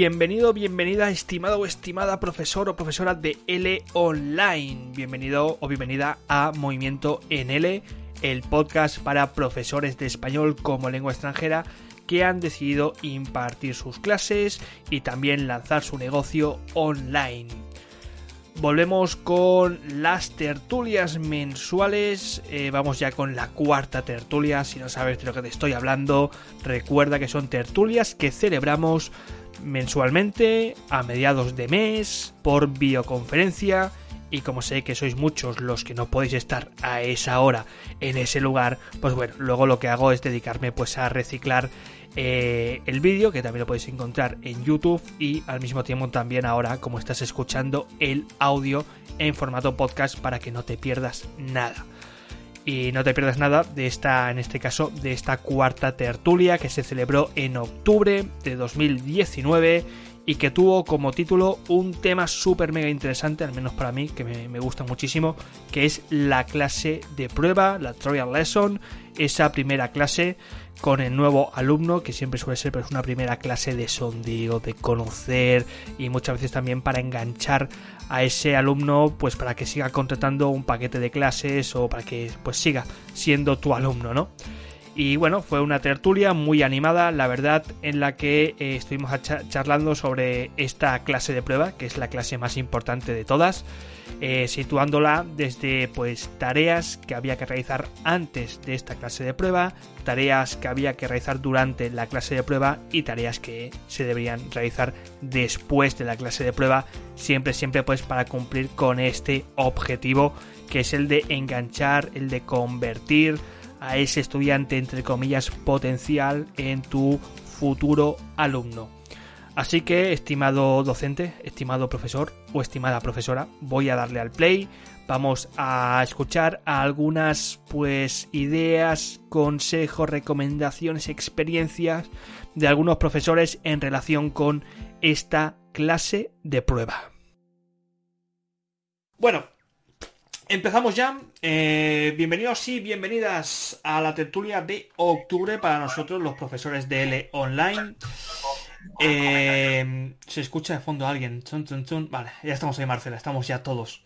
Bienvenido, bienvenida, estimado o estimada profesor o profesora de L Online. Bienvenido o bienvenida a Movimiento en L, el podcast para profesores de español como lengua extranjera que han decidido impartir sus clases y también lanzar su negocio online. Volvemos con las tertulias mensuales. Eh, vamos ya con la cuarta tertulia. Si no sabes de lo que te estoy hablando, recuerda que son tertulias que celebramos mensualmente, a mediados de mes, por videoconferencia. Y como sé que sois muchos los que no podéis estar a esa hora en ese lugar, pues bueno, luego lo que hago es dedicarme pues a reciclar eh, el vídeo, que también lo podéis encontrar en YouTube, y al mismo tiempo también ahora, como estás escuchando, el audio en formato podcast para que no te pierdas nada y no te pierdas nada de esta, en este caso, de esta cuarta tertulia que se celebró en octubre de 2019 y que tuvo como título un tema súper mega interesante, al menos para mí, que me, gusta muchísimo, que es la clase de prueba, la trial lesson, esa primera clase con el nuevo alumno, que siempre suele ser pues, una primera clase de sondeo, de conocer y muchas veces también para enganchar a ese alumno pues para que siga contratando un paquete de clases o para que pues siga siendo tu alumno, ¿no? Y bueno, fue una tertulia muy animada, la verdad, en la que eh, estuvimos charlando sobre esta clase de prueba, que es la clase más importante de todas, eh, situándola desde pues tareas que había que realizar antes de esta clase de prueba, tareas que había que realizar durante la clase de prueba y tareas que se deberían realizar después de la clase de prueba, siempre, siempre pues para cumplir con este objetivo que es el de enganchar, el de convertir, a ese estudiante, entre comillas, potencial en tu futuro alumno. Así que, estimado docente, estimado profesor o estimada profesora, voy a darle al play. Vamos a escuchar algunas pues ideas, consejos, recomendaciones, experiencias de algunos profesores en relación con esta clase de prueba. Bueno, Empezamos ya. Eh, bienvenidos y bienvenidas a la tertulia de octubre para nosotros, los profesores de L Online. Eh, se escucha de fondo alguien. Vale, ya estamos ahí, Marcela, estamos ya todos.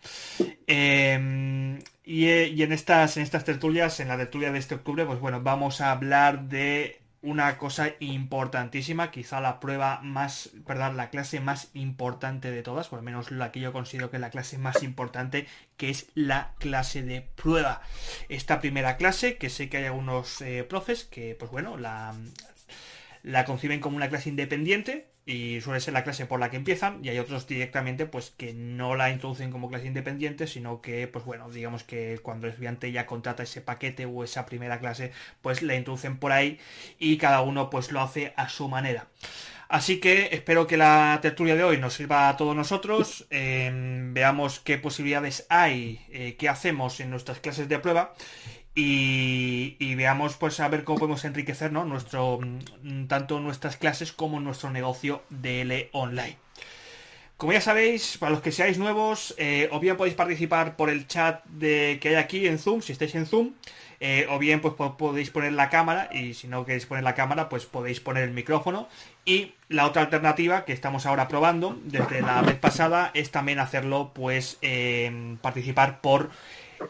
Eh, y, en estas, en estas tertulias, en la tertulia de este octubre, pues bueno, vamos a hablar de una cosa importantísima, quizá la prueba más, perdón, la clase más importante de todas, por lo menos la que yo considero que es la clase más importante, que es la clase de prueba. Esta primera clase, que sé que hay algunos eh, profes que, pues bueno, la, la conciben como una clase independiente, y suele ser la clase por la que empiezan y hay otros directamente pues que no la introducen como clase independiente sino que pues bueno digamos que cuando el estudiante ya contrata ese paquete o esa primera clase pues la introducen por ahí y cada uno pues lo hace a su manera Así que espero que la tertulia de hoy nos sirva a todos nosotros, em, veamos qué posibilidades hay, eh, qué hacemos en nuestras clases de prueba. Y, veamos pues a ver cómo podemos enriquecer nuestro mm, tanto nuestras clases como nuestro negocio DL online. Como ya sabéis, para los que seáis nuevos, eh, o bien podéis participar por el chat de, que hay aquí en Zoom, si estáis en Zoom, eh, o bien pues podéis poner la cámara, y si no queréis poner la cámara, pues podéis poner el micrófono. Y la otra alternativa que estamos ahora probando desde la vez pasada es también hacerlo, pues eh, participar por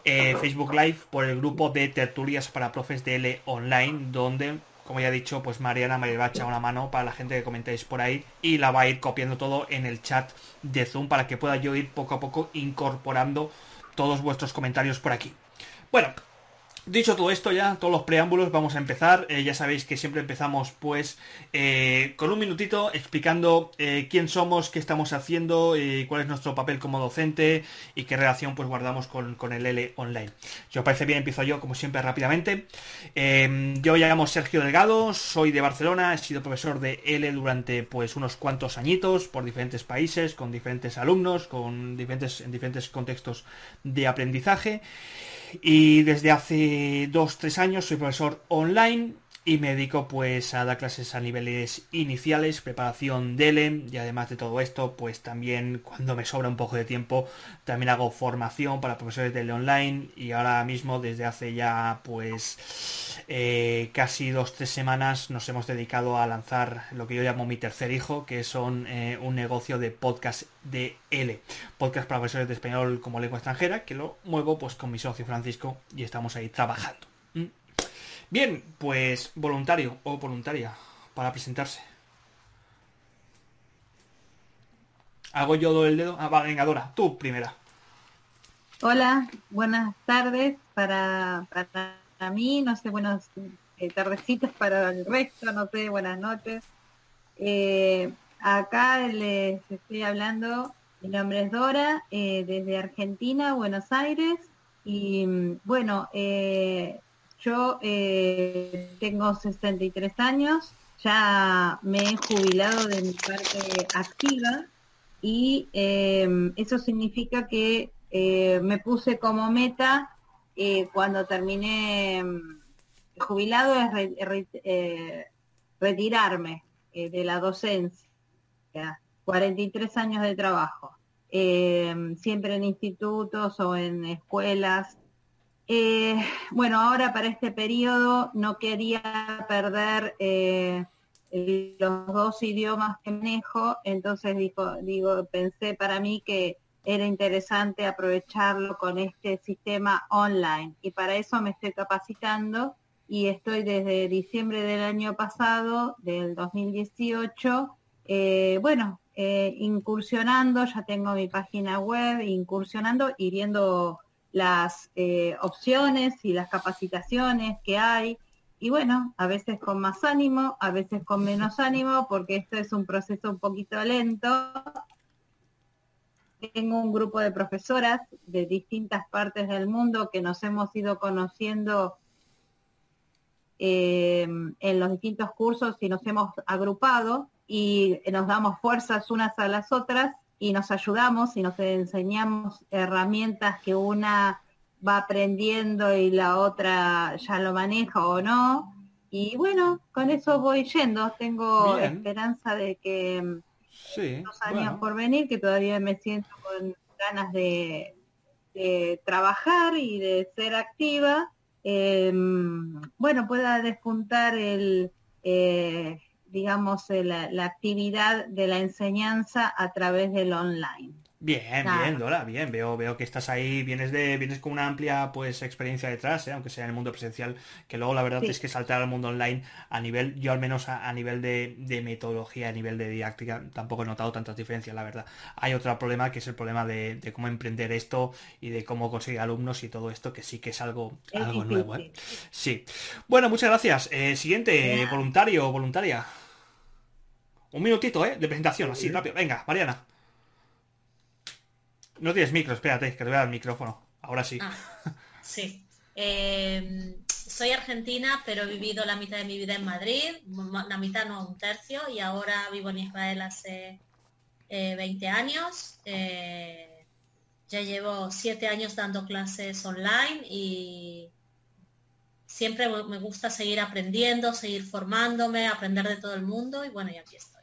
eh, Facebook Live por el grupo de tertulias para profes de L online, donde, como ya he dicho, pues Mariana me va a echar una mano para la gente que comentéis por ahí y la va a ir copiando todo en el chat de Zoom para que pueda yo ir poco a poco incorporando todos vuestros comentarios por aquí. Bueno, Dicho todo esto ya, todos los preámbulos, vamos a empezar. Eh, ya sabéis que siempre empezamos pues eh, con un minutito explicando eh, quién somos, qué estamos haciendo, cuál es nuestro papel como docente y qué relación pues guardamos con, el L online. Si os parece bien, empiezo yo como siempre rápidamente. yo me llamo Sergio Delgado, soy de Barcelona, he sido profesor de L durante pues unos cuantos añitos por diferentes países, con diferentes alumnos, con diferentes, en diferentes contextos de aprendizaje. Y desde hace dos, tres años soy profesor online y me dedico pues a dar clases a niveles iniciales, preparación DELE y además de todo esto pues también cuando me sobra un poco de tiempo también hago formación para profesores DELE online y ahora mismo desde hace ya pues eh, casi dos, tres semanas nos hemos dedicado a lanzar lo que yo llamo mi tercer hijo que son eh, un negocio de podcast de L, podcast para profesores de español como lengua extranjera que lo muevo pues con mi socio Francisco y estamos ahí trabajando. Bien, pues voluntario o voluntaria para presentarse. ¿Hago yo el dedo? Ah, vale, venga, Dora, tú primera. Hola, buenas tardes para, para mí, no sé, buenas eh, para el resto, no sé, buenas noches. Eh, acá les estoy hablando, mi nombre es Dora, eh, desde Argentina, Buenos Aires, y mm, bueno, eh, yo eh, tengo 63 años, ya me he jubilado de mi parte activa y eh, eso significa que eh, me puse como meta cuando terminé mm, jubilado es retirarme de la docencia, 43 años de trabajo, siempre en institutos o en escuelas eh, bueno, ahora para este periodo no quería perder eh, los dos idiomas que manejo, entonces digo, pensé para mí que era interesante aprovecharlo con este sistema online y para eso me estoy capacitando y estoy desde diciembre del año pasado, del 2018, eh, bueno, incursionando, ya tengo mi página web, incursionando y viendo las eh, opciones y las capacitaciones que hay. Y bueno, a veces con más ánimo, a veces con menos ánimo, porque esto es un proceso un poquito lento. Tengo un grupo de profesoras de distintas partes del mundo que nos hemos ido conociendo eh, en los distintos cursos y nos hemos agrupado y nos damos fuerzas unas a las otras y nos ayudamos y nos enseñamos herramientas que una va aprendiendo y la otra ya lo maneja o no. Y bueno, con eso voy yendo. Tengo esperanza de que mm, sí, años por venir, que todavía me siento con ganas de, trabajar y de ser activa, em, bueno, pueda despuntar el, eh, digamos, eh, la, actividad de la enseñanza a través del online. Bien, bien, Dora, bien. Veo, veo que estás ahí, vienes de, vienes con una amplia pues experiencia detrás, ¿eh? aunque sea en el mundo presencial, que luego la verdad es que saltar al mundo online a nivel, yo al menos a, nivel de, metodología, a nivel de didáctica, tampoco he notado tantas diferencias, la verdad. Hay otro problema que es el problema de, cómo emprender esto y de cómo conseguir alumnos y todo esto, que sí que es algo, algo nuevo. ¿eh? Sí. Bueno, muchas gracias. Eh, siguiente, voluntario o voluntaria. Un minutito, ¿eh? De presentación, así, rápido. Venga, Mariana. No tienes micro, espérate, que te voy a dar el micrófono. Ahora sí. Ah, sí. Em, soy argentina, pero he vivido la mitad de mi vida en Madrid, la mitad no, un tercio, y ahora vivo en Israel hace 20 eh, años. Eh, ya llevo 7 años dando clases online y siempre me gusta seguir aprendiendo, seguir formándome, aprender de todo el mundo y bueno, y aquí estoy.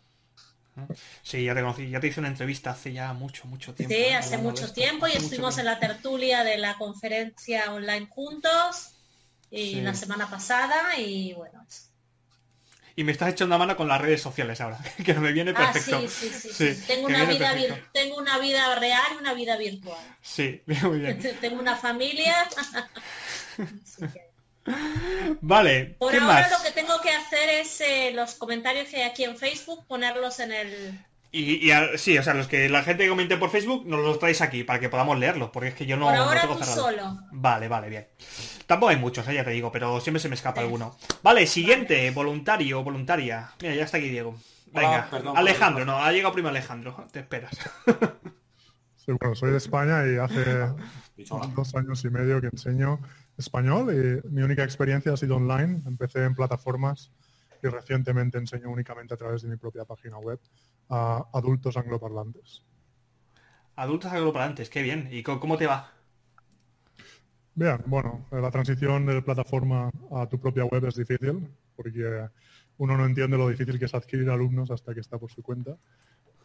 Sí, ya te conocí, ya te hice una entrevista hace ya mucho, mucho tiempo. Sí, hace mucho tiempo y estuvimos en la tertulia de la conferencia online juntos y la semana pasada y bueno. Y me estás echando a mano con las redes sociales ahora, que me viene ah, perfecto. sí, sí, sí, Tengo, una vida tengo una vida real y una vida virtual. Sí, muy bien. tengo una familia. Vale. Por ahora lo que tengo que hacer es eh, los comentarios que hay aquí en Facebook, ponerlos en el Y, sí, o sea, los que la gente comente por Facebook, nos los traéis aquí para que podamos leerlos, porque es que yo no. Por ahora tú solo. Vale, vale, bien. Tampoco hay muchos, eh, ya te digo, pero siempre se me escapa alguno. Vale, siguiente, voluntario, voluntaria. Mira, ya está aquí Diego. Venga, Alejandro, no, ha llegado primero Alejandro, te esperas. Sí, bueno, soy de España y hace dos años y medio que enseño español y mi única experiencia ha sido online. Empecé en plataformas y recientemente enseño únicamente a través de mi propia página web a adultos angloparlantes. Adultos angloparlantes, qué bien. ¿Y cómo te va? Bien, bueno, la transición de plataforma a tu propia web es difícil porque uno no entiende lo difícil que es adquirir alumnos hasta que está por su cuenta.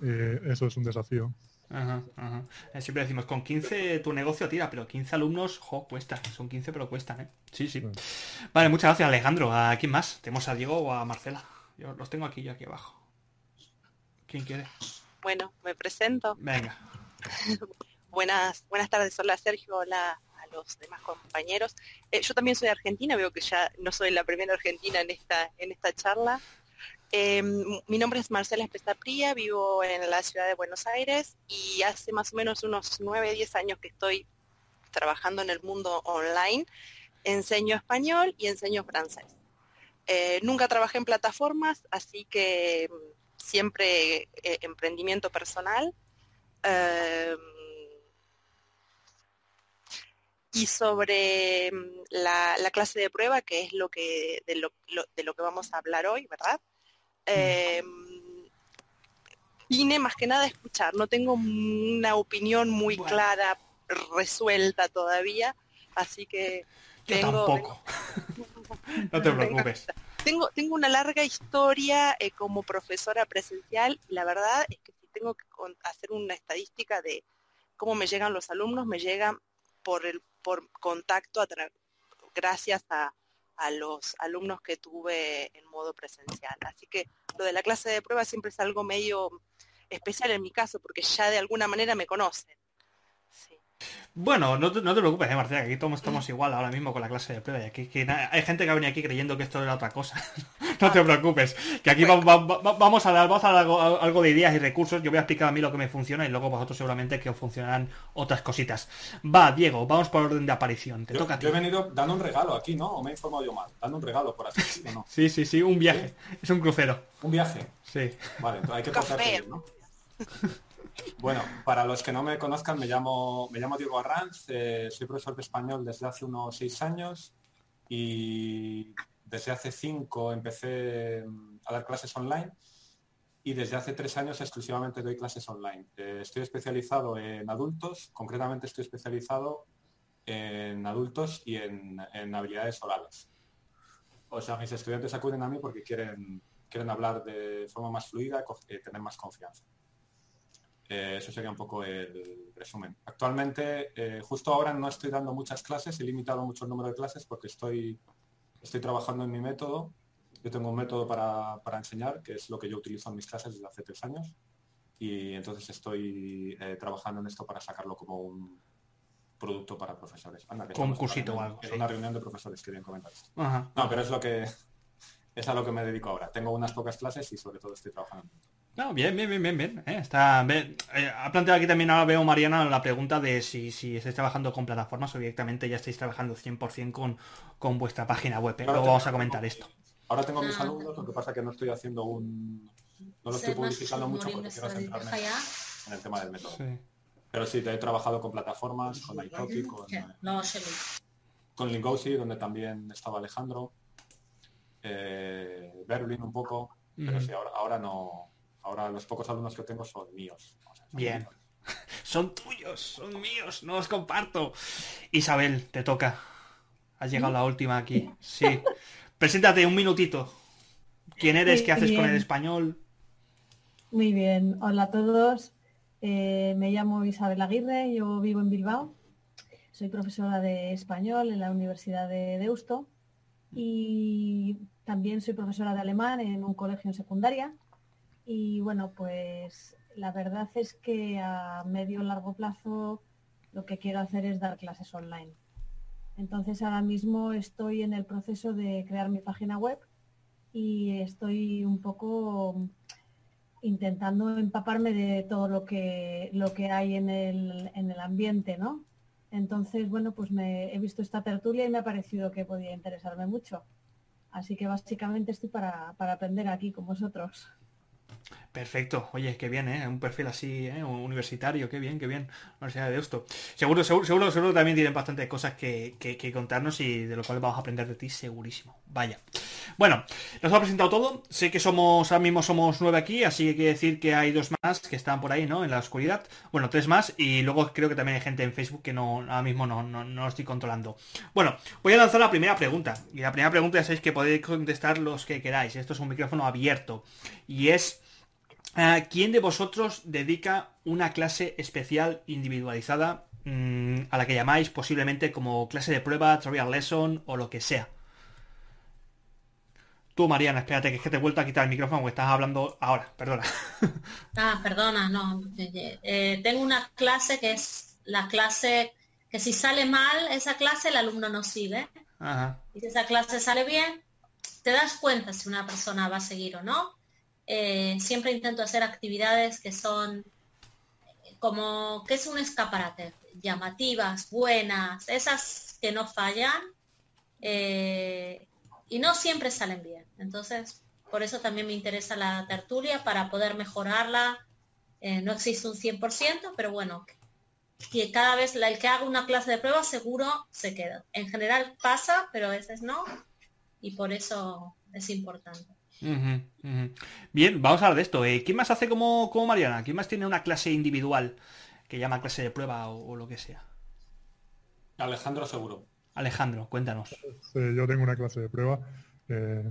Y eso es un desafío. Ajá, ajá. Eh, siempre decimos, con 15 tu negocio tira, pero 15 alumnos, jo, cuesta. Son 15 pero cuestan, ¿eh? Sí, sí. Vale, muchas gracias Alejandro. ¿A quién más? ¿Tenemos a Diego o a Marcela? Yo los tengo aquí, yo aquí abajo. ¿Quién quiere? Bueno, me presento. Venga. buenas, buenas tardes, hola Sergio, hola a los demás compañeros. Eh, yo también soy argentina, veo que ya no soy la primera argentina en esta, en esta charla. Eh, mi nombre es Marcela Espesapría, vivo en la ciudad de Buenos Aires y hace más o menos unos 9, 10 años que estoy trabajando en el mundo online. Enseño español y enseño francés. Eh, nunca trabajé en plataformas, así que mm, siempre eh, emprendimiento personal. y sobre mm, la, clase de prueba, que es lo que, de lo que vamos a hablar hoy, ¿verdad? Eh, vine más que nada a escuchar, no tengo una opinión muy clara, resuelta todavía, así que tengo... Tampoco. no te preocupes. Tengo, tengo una larga historia eh, como profesora presencial y la verdad es que si tengo que hacer una estadística de cómo me llegan los alumnos, me llegan por el por contacto a gracias a, a los alumnos que tuve en modo presencial. Así que lo de la clase de prueba siempre es algo medio especial en mi caso, porque ya de alguna manera me conocen. Bueno, no te, preocupes, eh, Marcela, que aquí todos estamos igual ahora mismo con la clase de prueba. aquí, hay gente que ha venido aquí creyendo que esto era otra cosa. no te preocupes, que aquí vamos, a dar, vamos a dar algo, de ideas y recursos. Yo voy a explicar a mí lo que me funciona y luego vosotros seguramente que os funcionarán otras cositas. Va, Diego, vamos por orden de aparición. Te toca a ti. Yo he venido dando un regalo aquí, ¿no? ¿O me he informado yo mal? Dando un regalo, por así decirlo, ¿no? sí, sí, sí, un viaje. Es un crucero. ¿Un viaje? Sí. Vale, hay que portarse ¿no? Bueno, para los que no me conozcan, me llamo, me llamo Diego Arranz, eh, soy profesor de español desde hace unos seis años y desde hace cinco empecé mm, a dar clases online y desde hace tres años exclusivamente doy clases online. Eh, estoy especializado en adultos, concretamente estoy especializado en adultos y en, habilidades orales. O sea, mis estudiantes acuden a mí porque quieren, quieren hablar de forma más fluida y eh, tener más confianza. Eh, eso sería un poco el resumen. Actualmente, eh, justo ahora no estoy dando muchas clases, he limitado mucho el número de clases porque estoy, estoy trabajando en mi método. Yo tengo un método para, enseñar, que es lo que yo utilizo en mis clases desde hace tres años. Y entonces estoy eh, trabajando en esto para sacarlo como un producto para profesores. Con un cursito o algo. Es una reunión de profesores, querían comentar esto. No, pero es lo que es a lo que me dedico ahora. Tengo unas pocas clases y sobre todo estoy trabajando en no, bien, bien, bien, bien, bien. Eh, está, eh, ha planteado aquí también, ahora veo Mariana la pregunta de si, si estáis trabajando con plataformas o directamente ya estáis trabajando 100% con, con vuestra página web. ¿eh? Luego vamos a comentar esto. Ahora tengo mis ah, alumnos, lo que pasa que no estoy haciendo un... No lo estoy publicitando mucho porque quiero centrarme en el tema del método. Pero sí, te he trabajado con plataformas, con iTalki, con, con Lingosi, donde también estaba Alejandro, eh, Berlin un poco, pero sí, ahora, ahora no Ahora los pocos alumnos que tengo son míos. Bien. son tuyos, son míos, no los comparto. Isabel, te toca. Has llegado la última aquí. Sí. Preséntate un minutito. ¿Quién eres? ¿Qué haces con el español? Muy bien. Hola a todos. Eh, me llamo Isabel Aguirre, yo vivo en Bilbao. Soy profesora de español en la Universidad de Deusto y también soy profesora de alemán en un colegio en secundaria y bueno, pues la verdad es que a medio largo plazo lo que quiero hacer es dar clases online. Entonces ahora mismo estoy en el proceso de crear mi página web y estoy un poco intentando empaparme de todo lo que, lo que hay en el, en el ambiente, ¿no? Entonces, bueno, pues me he visto esta tertulia y me ha parecido que podía interesarme mucho. Así que básicamente estoy para, para aprender aquí con vosotros. Perfecto, oye, qué bien, ¿eh? Un perfil así, ¿eh? Universitario, qué bien, qué bien. Universidad de esto. Seguro, seguro, seguro, seguro también tienen bastantes cosas que, que, contarnos y de lo cual vamos a aprender de ti, segurísimo. Vaya. Bueno, nos ha presentado todo. Sé que somos, ahora mismo somos nueve aquí, así que quiere decir que hay dos más que están por ahí, ¿no? En la oscuridad. Bueno, tres más. Y luego creo que también hay gente en Facebook que no, ahora mismo no, no, no lo estoy controlando. Bueno, voy a lanzar la primera pregunta. Y la primera pregunta ya sabéis que podéis contestar los que queráis. Esto es un micrófono abierto. Y es. ¿Quién de vosotros dedica una clase especial individualizada mm, a la que llamáis posiblemente como clase de prueba, trial lesson o lo que sea? Tú, Mariana, espérate, que es que te he vuelto a quitar el micrófono porque estás hablando ahora, perdona. Ah, perdona, no. Eh, tengo una clase que es la clase que si sale mal esa clase el alumno no sigue. Y si esa clase sale bien, te das cuenta si una persona va a seguir o no eh, siempre intento hacer actividades que son como que es un escaparate, llamativas, buenas, esas que no fallan eh, y no siempre salen bien. Entonces, por eso también me interesa la tertulia para poder mejorarla. Eh, no existe un 100%, pero bueno, que cada vez el que haga una clase de prueba seguro se queda. En general pasa, pero a veces no, y por eso es importante. Bien, vamos a hablar de esto. Eh, ¿Quién más hace como, como Mariana? ¿Quién más tiene una clase individual que llama clase de prueba o, lo que sea? Alejandro seguro. Alejandro, cuéntanos. yo tengo una clase de prueba. Eh,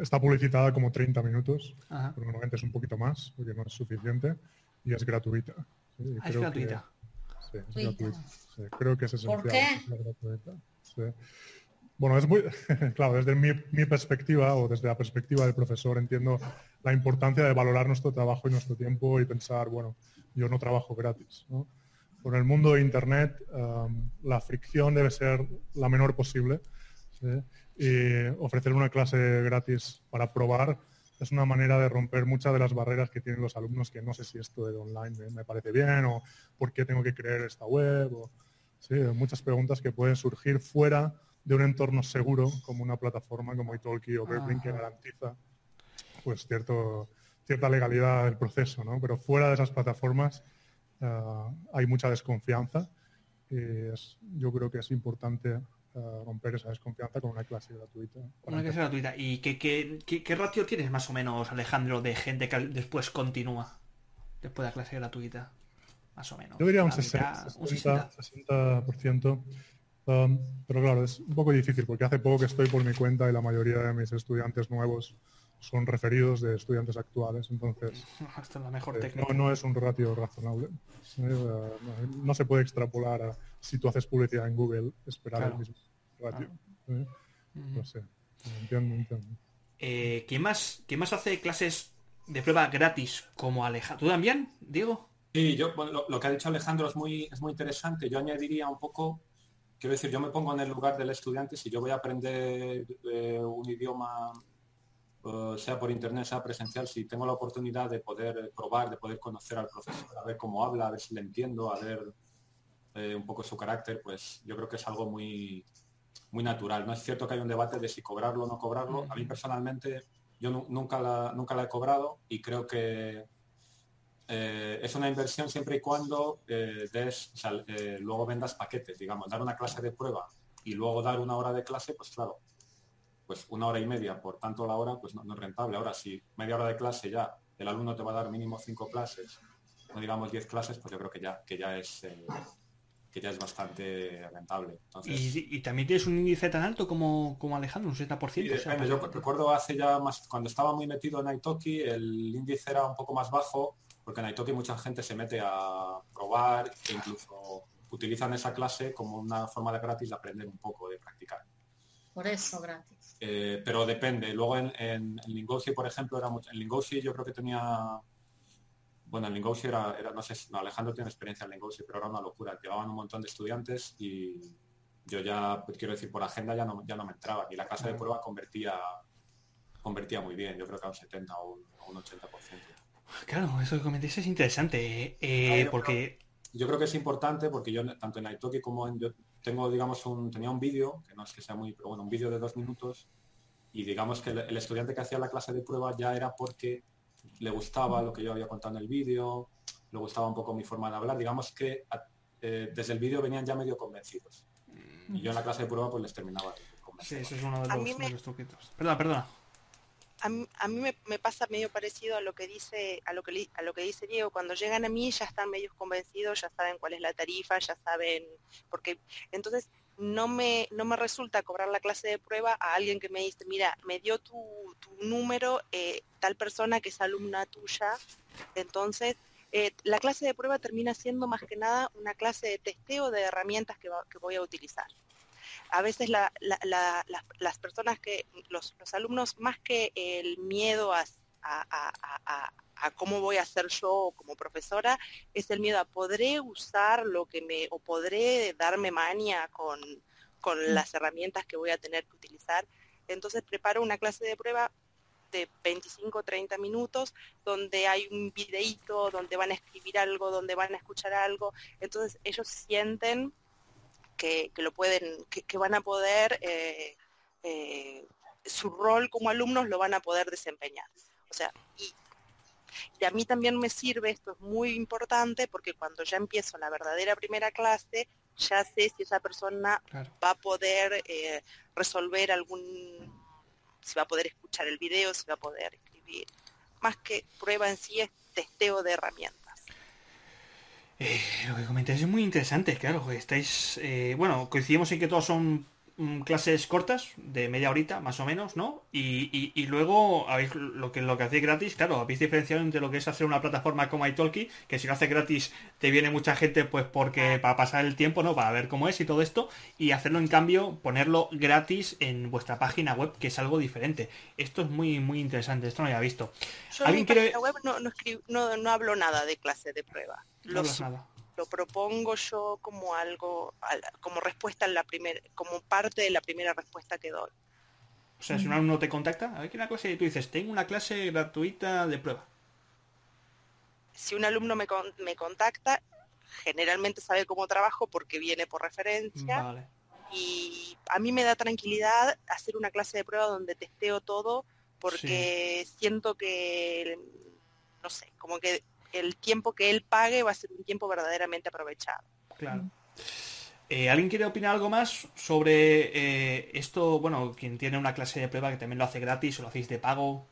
está publicitada como 30 minutos, pero normalmente es un poquito más, porque no es suficiente, y es gratuita. Ah, es gratuita. sí, es gratuita. creo que es esencial. ¿Por qué? Bueno, es muy, claro, desde mi, perspectiva o desde la perspectiva del profesor entiendo la importancia de valorar nuestro trabajo y nuestro tiempo y pensar, bueno, yo no trabajo gratis. Con el mundo de Internet la fricción debe ser la menor posible y ofrecer una clase gratis para probar es una manera de romper muchas de las barreras que tienen los alumnos que no sé si esto de online me, parece bien o por qué tengo que creer esta web o muchas preguntas que pueden surgir fuera de un entorno seguro como una plataforma como Italki o Berlin que garantiza pues cierto, cierta legalidad del proceso, ¿no? Pero fuera de esas plataformas eh, hay mucha desconfianza y yo creo que es importante eh, romper esa desconfianza con una clase gratuita. Una clase gratuita. ¿Y qué, qué, ratio tienes más o menos, Alejandro, de gente que después continúa después de la clase gratuita? Más o menos. Yo diría un 60, 60%. Um, pero claro, es un poco difícil porque hace poco que estoy por mi cuenta y la mayoría de mis estudiantes nuevos son referidos de estudiantes actuales, entonces la mejor eh, no, es un ratio razonable. Eh, no, se puede extrapolar a si tú haces publicidad en Google, esperar el mismo ratio. ¿eh? No sé, entiendo, entiendo. ¿quién, más, ¿Quién más hace clases de prueba gratis como Alejandro? ¿Tú también, Diego? Sí, yo, lo, lo, que ha dicho Alejandro es muy, es muy interesante. Yo añadiría un poco quiero decir, yo me pongo en el lugar del estudiante, si yo voy a aprender eh, un idioma, eh, sea por internet, sea presencial, si tengo la oportunidad de poder probar, de poder conocer al profesor, a ver cómo habla, a ver si le entiendo, a ver eh, un poco su carácter, pues yo creo que es algo muy, muy natural. No es cierto que hay un debate de si cobrarlo o no cobrarlo. A mí personalmente, yo nunca, la, nunca la he cobrado y creo que eh, es una inversión siempre y cuando eh, des, eh, luego vendas paquetes, digamos, dar una clase de prueba y luego dar una hora de clase, pues claro, pues una hora y media, por tanto la hora, pues no, es rentable. Ahora, si media hora de clase ya el alumno te va a dar mínimo cinco clases, no digamos diez clases, pues yo creo que ya, que ya es que ya es bastante rentable. ¿Y, también tienes un índice tan alto como, como Alejandro, un 70%. yo recuerdo hace ya más, cuando estaba muy metido en Italki, el índice era un poco más bajo porque en Italki mucha gente se mete a probar e incluso utilizan esa clase como una forma de gratis de aprender un poco, de practicar. Por eso gratis. Eh, pero depende. Luego en, en, Lingoshi, por ejemplo, era mucho, en Lingoshi yo creo que tenía bueno, en Lingoshi era, era, no sé, Alejandro tiene experiencia en Lingoshi, pero era una locura. Llevaban un montón de estudiantes y yo ya, pues, quiero decir, por agenda ya no, ya no me entraba. Y la clase de prueba convertía convertía muy bien, yo creo que a un 70 o un, 80%. Claro, eso que comentéis es interesante, eh, porque... yo creo que es importante porque yo tanto en Italki como en... Yo tengo, digamos, un, tenía un vídeo, que no es que sea muy, pero bueno, un vídeo de dos minutos, y digamos que el, estudiante que hacía la clase de prueba ya era porque le gustaba lo que yo había contado en el vídeo, le gustaba un poco mi forma de hablar, digamos que eh, desde el vídeo venían ya medio convencidos. Y yo en la clase de prueba pues les terminaba. Sí, eso es uno de los, truquitos. Perdona, perdona. A mí, me, pasa medio parecido a lo que dice a lo que a lo que dice Diego. Cuando llegan a mí ya están medio convencidos ya saben cuál es la tarifa ya saben porque entonces no me no me resulta cobrar la clase de prueba a alguien que me dice mira me dio tu, número eh, tal persona que es alumna tuya entonces eh, la clase de prueba termina siendo más que nada una clase de testeo de herramientas que, voy a utilizar. A veces las personas que, los, alumnos, más que el miedo a, cómo voy a hacer yo como profesora, es el miedo a podré usar lo que me, o podré darme mania con, con mm. las herramientas que voy a tener que utilizar. Entonces preparo una clase de prueba de 25 o 30 minutos donde hay un videíto, donde van a escribir algo, donde van a escuchar algo. Entonces ellos sienten que, lo pueden, que, van a poder, eh, eh, su rol como alumnos lo van a poder desempeñar. O sea, y, a mí también me sirve, esto es muy importante, porque cuando ya empiezo la verdadera primera clase, ya sé si esa persona va a poder eh, resolver algún si va a poder escuchar el video, si va a poder escribir. Más que prueba en sí es testeo de herramientas. Eh, lo que comentáis es muy interesante, claro. Estáis, eh, bueno, coincidimos en que todos son clases cortas, de media horita más o menos, ¿no? Y, y, luego habéis lo que lo que hacéis gratis, claro, habéis diferenciado entre lo que es hacer una plataforma como iTalki, que si lo haces gratis te viene mucha gente pues porque para pasar el tiempo, ¿no? Para ver cómo es y todo esto, y hacerlo en cambio, ponerlo gratis en vuestra página web, que es algo diferente. Esto es muy, muy interesante, esto no lo había visto. Yo en mi página web no, no, hablo nada de clase de prueba. No lo propongo yo como algo, como respuesta en la primera, como parte de la primera respuesta que doy. O sea, si un alumno te contacta, a ver qué una cosa y tú dices, tengo una clase gratuita de prueba. Si un alumno me, me contacta, generalmente sabe cómo trabajo porque viene por referencia. Y a mí me da tranquilidad hacer una clase de prueba donde testeo todo porque siento que, no sé, como que el tiempo que él pague va a ser un tiempo verdaderamente aprovechado. Claro. Eh, ¿Alguien quiere opinar algo más sobre eh, esto? Bueno, quien tiene una clase de prueba que también lo hace gratis o lo hacéis de pago.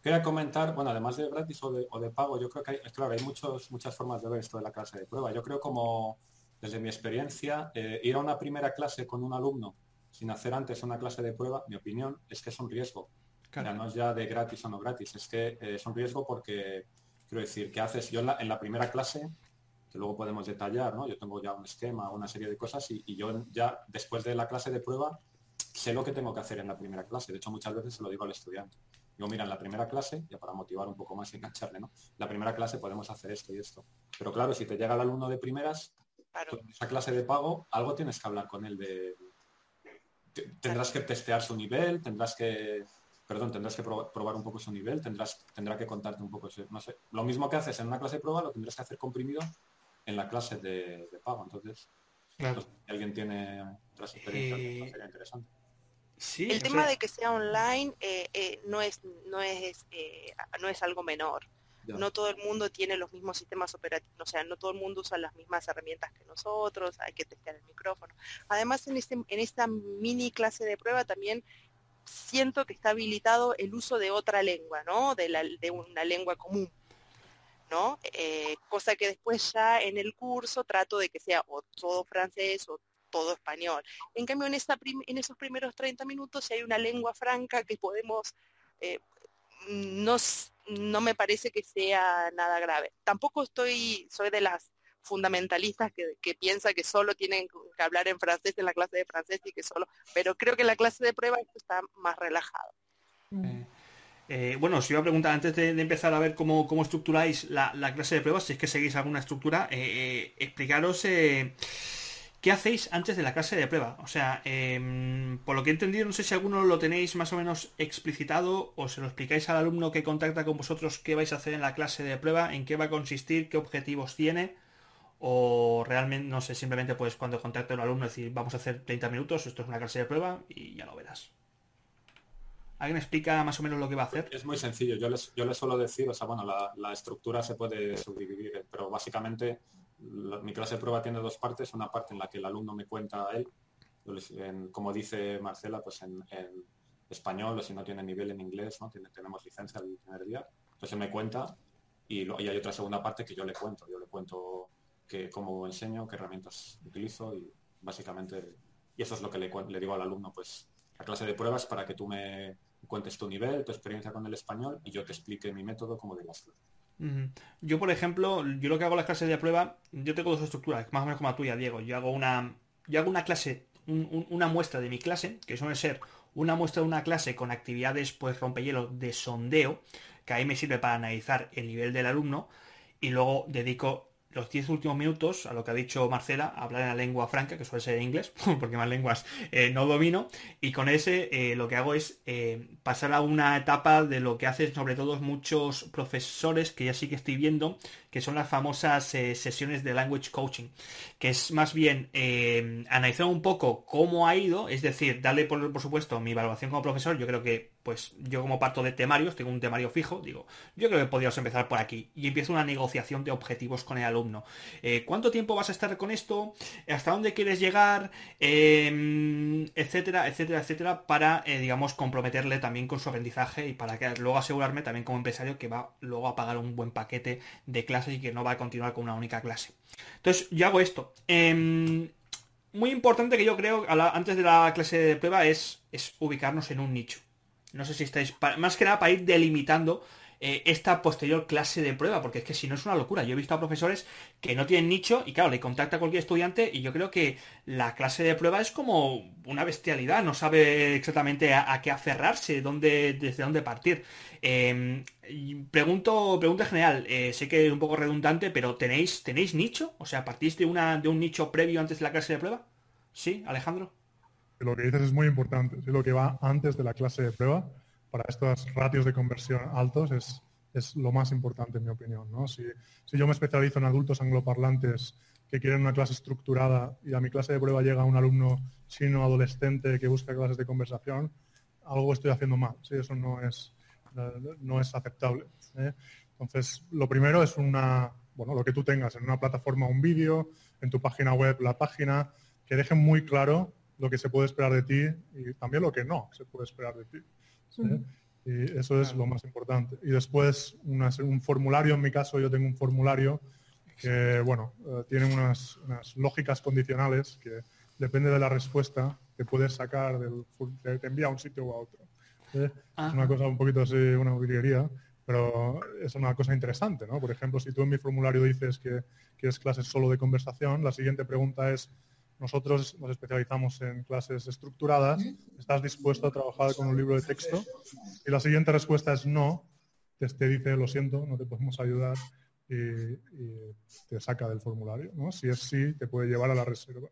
Quería comentar, bueno, además de gratis o de, pago, yo creo que hay, claro, hay muchos, muchas formas de ver esto de la clase de prueba. Yo creo como, desde mi experiencia, eh, ir a una primera clase con un alumno sin hacer antes una clase de prueba, mi opinión, es que es un riesgo. Claro. no es ya de gratis o no gratis, es que es un riesgo porque Quiero decir, ¿qué haces? Yo en la, primera clase, que luego podemos detallar, ¿no? Yo tengo ya un esquema, una serie de cosas y, yo ya después de la clase de prueba sé lo que tengo que hacer en la primera clase. De hecho, muchas veces se lo digo al estudiante. Digo, mira, en la primera clase, ya para motivar un poco más y engancharle, ¿no? La primera clase podemos hacer esto y esto. Pero claro, si te llega el alumno de primeras, en esa clase de pago, algo tienes que hablar con él de... Tendrás que testear su nivel, tendrás que perdón, tendrás que probar, un poco su nivel, tendrás, tendrá que contarte un poco, no sé, lo mismo que haces en una clase de prueba lo tendrás que hacer comprimido en la clase de, pago. Entonces, si alguien tiene otras experiencias, eh, sería interesante. Sí, el tema de que sea online eh, eh, no es no es no es algo menor. No todo el mundo tiene los mismos sistemas operativos, o sea, no todo el mundo usa las mismas herramientas que nosotros, hay que testear el micrófono. Además, en, este, en esta mini clase de prueba también siento que está habilitado el uso de otra lengua, ¿no? De, la, de una lengua común, ¿no? Eh, cosa que después ya en el curso trato de que sea o todo francés o todo español. En cambio, en, en esos primeros 30 minutos, si hay una lengua franca que podemos, eh, no, no me parece que sea nada grave. Tampoco estoy, soy de las fundamentalistas que, que piensa que solo tienen que hablar en francés en la clase de francés y que solo, pero creo que en la clase de prueba esto está más relajado. Eh, eh, bueno, os iba a preguntar antes de, empezar a ver cómo, cómo estructuráis la, clase de pruebas, si es que seguís alguna estructura, eh, explicaros ¿qué hacéis antes de la clase de prueba? O sea, em, por lo que he entendido, no sé si alguno lo tenéis más o menos explicitado o se lo explicáis al alumno que contacta con vosotros qué vais a hacer en la clase de prueba, en qué va a consistir, qué objetivos tiene, o realmente, no sé, simplemente pues cuando contacta a un alumno decir, vamos a hacer 30 minutos, esto es una clase de prueba y ya lo verás. ¿Alguien explica más o menos lo que va a hacer? Es muy sencillo. Yo les, yo les suelo decir, o sea, bueno, la, estructura se puede subdividir, pero básicamente mi clase de prueba tiene dos partes. Una parte en la que el alumno me cuenta él, como dice Marcela, pues en, español o si no tiene nivel en inglés, ¿no? tenemos licencia el primer día. Entonces me cuenta y, hay otra segunda parte que yo le cuento. Yo le cuento que, cómo enseño, qué herramientas utilizo y básicamente, y eso es lo que le, digo al alumno, pues la clase de pruebas para que tú me cuentes tu nivel, tu experiencia con el español y yo te explique mi método como de las Yo, por ejemplo, yo lo que hago en las clases de prueba, yo tengo dos estructuras, más o menos como la tuya, Diego. Yo hago una, yo hago una clase, una muestra de mi clase, que suele ser una muestra de una clase con actividades, pues rompehielo de sondeo, que ahí me sirve para analizar el nivel del alumno, y luego dedico los 10 últimos minutos, a lo que ha dicho Marcela, hablar en la lengua franca, que suele ser inglés, porque más lenguas eh, no domino, y con ese eh, lo que hago es eh, pasar a una etapa de lo que hacen sobre todo muchos profesores que ya sí que estoy viendo, que son las famosas sesiones de language coaching, que es más bien analizar un poco cómo ha ido, es decir, darle por, por supuesto mi evaluación como profesor, yo creo que pues yo como parto de temarios, tengo un temario fijo, digo, yo creo que podríamos empezar por aquí. Y empiezo una negociación de objetivos con el alumno. Eh, ¿Cuánto tiempo vas a estar con esto? ¿Hasta dónde quieres llegar? Em, etcétera, etcétera, etcétera, para, eh, digamos, comprometerle también con su aprendizaje y para luego asegurarme también como empresario que va luego a pagar un buen paquete de clases y que no va a continuar con una única clase. Entonces, yo hago esto. Em, muy importante que yo creo antes de la clase de prueba es, es ubicarnos en un nicho. No sé si estáis, más que nada para ir delimitando eh, esta posterior clase de prueba, porque es que si no es una locura. Yo he visto a profesores que no tienen nicho y claro, le contacta a cualquier estudiante y yo creo que la clase de prueba es como una bestialidad, no sabe exactamente a, qué aferrarse, dónde, desde dónde partir. Em, pregunto, pregunta general, eh, sé que es un poco redundante, pero ¿tenéis, ¿tenéis nicho? O sea, ¿partís de, una, de un nicho previo antes de la clase de prueba? ¿Sí, Alejandro? lo que dices es muy importante. Lo que va antes de la clase de prueba para estos ratios de conversión altos es, es lo más importante, en mi opinión. ¿no? Si, si, yo me especializo en adultos angloparlantes que quieren una clase estructurada y a mi clase de prueba llega un alumno chino adolescente que busca clases de conversación, algo estoy haciendo mal. ¿sí? Eso no es, no es aceptable. ¿eh? Entonces, lo primero es una, bueno, lo que tú tengas en una plataforma, un vídeo, en tu página web, la página, que dejen muy claro lo que se puede esperar de ti y también lo que no se puede esperar de ti. Y eso es lo más importante. Y después un formulario, en mi caso yo tengo un formulario que, bueno, eh, tiene unas, lógicas condicionales que depende de la respuesta que puedes sacar, del, te, envía a un sitio o a otro. Es una cosa un poquito así, una virguería, pero es una cosa interesante, ¿no? Por ejemplo, si tú en mi formulario dices que quieres clases solo de conversación, la siguiente pregunta es nosotros nos especializamos en clases estructuradas. ¿Estás dispuesto a trabajar con un libro de texto? Y la siguiente respuesta es no. Te, dice, lo siento, no te podemos ayudar y, te saca del formulario. Si es sí, te puede llevar a la reserva.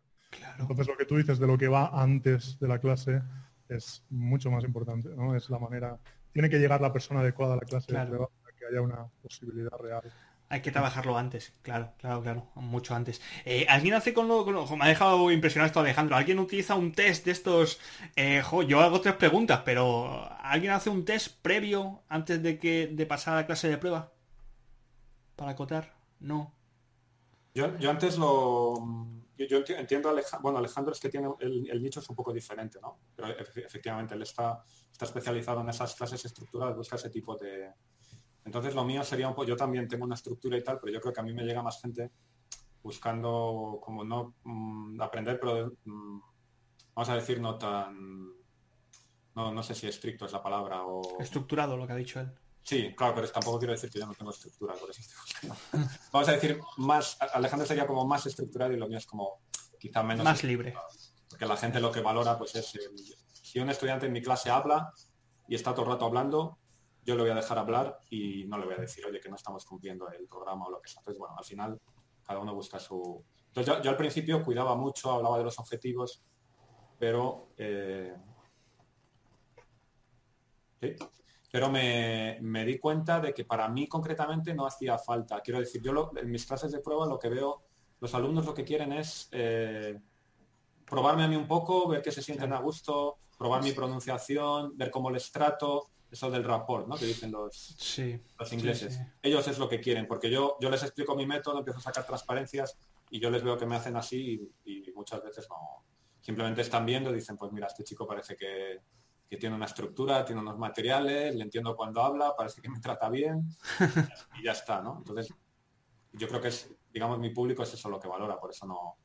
Entonces lo que tú dices de lo que va antes de la clase es mucho más importante. ¿no? Es la manera... Tiene que llegar la persona adecuada a la clase para que haya una posibilidad real hay que trabajarlo antes, claro, claro, claro, mucho antes. Eh, ¿Alguien hace con lo, Me ha dejado impresionado esto Alejandro. ¿Alguien utiliza un test de estos? Eh, yo hago tres preguntas, pero ¿alguien hace un test previo antes de que de pasar a la clase de prueba? Para acotar, no. Yo, antes lo... Yo, entiendo, Alejandro, bueno, Alejandro es que tiene el, nicho es un poco diferente, ¿no? Pero efectivamente él está, está especializado en esas clases estructuradas, busca ese tipo de, entonces lo mío sería un poco, yo también tengo una estructura y tal, pero yo creo que a mí me llega más gente buscando como no mm, aprender, pero mm, vamos a decir no tan, no, no sé si estricto es la palabra o... Estructurado lo que ha dicho él. Sí, claro, pero tampoco quiero decir que yo no tengo estructura, por eso Vamos a decir más, Alejandro sería como más estructurado y lo mío es como quizá menos... Más libre. Porque la gente lo que valora pues es, si un estudiante en mi clase habla y está todo el rato hablando, yo le voy a dejar hablar y no le voy a decir, oye, que no estamos cumpliendo el programa o lo que sea. Entonces, bueno, al final cada uno busca su, Entonces yo, al principio cuidaba mucho, hablaba de los objetivos, pero eh, pero me, di cuenta de que para mí concretamente no hacía falta. Quiero decir, yo en mis clases de prueba lo que veo, los alumnos lo que quieren es eh, probarme a mí un poco, ver que se sienten a gusto, probar mi pronunciación, ver cómo les trato, eso del rapport, ¿no? Que dicen los, los ingleses. Ellos es lo que quieren, porque yo, yo les explico mi método, empiezo a sacar transparencias y yo les veo que me hacen así y, muchas veces no. Simplemente están viendo y dicen, pues mira, este chico parece que, que tiene una estructura, tiene unos materiales, le entiendo cuando habla, parece que me trata bien y ya está, ¿no? Entonces, yo creo que es, digamos, mi público es eso lo que valora, por eso no,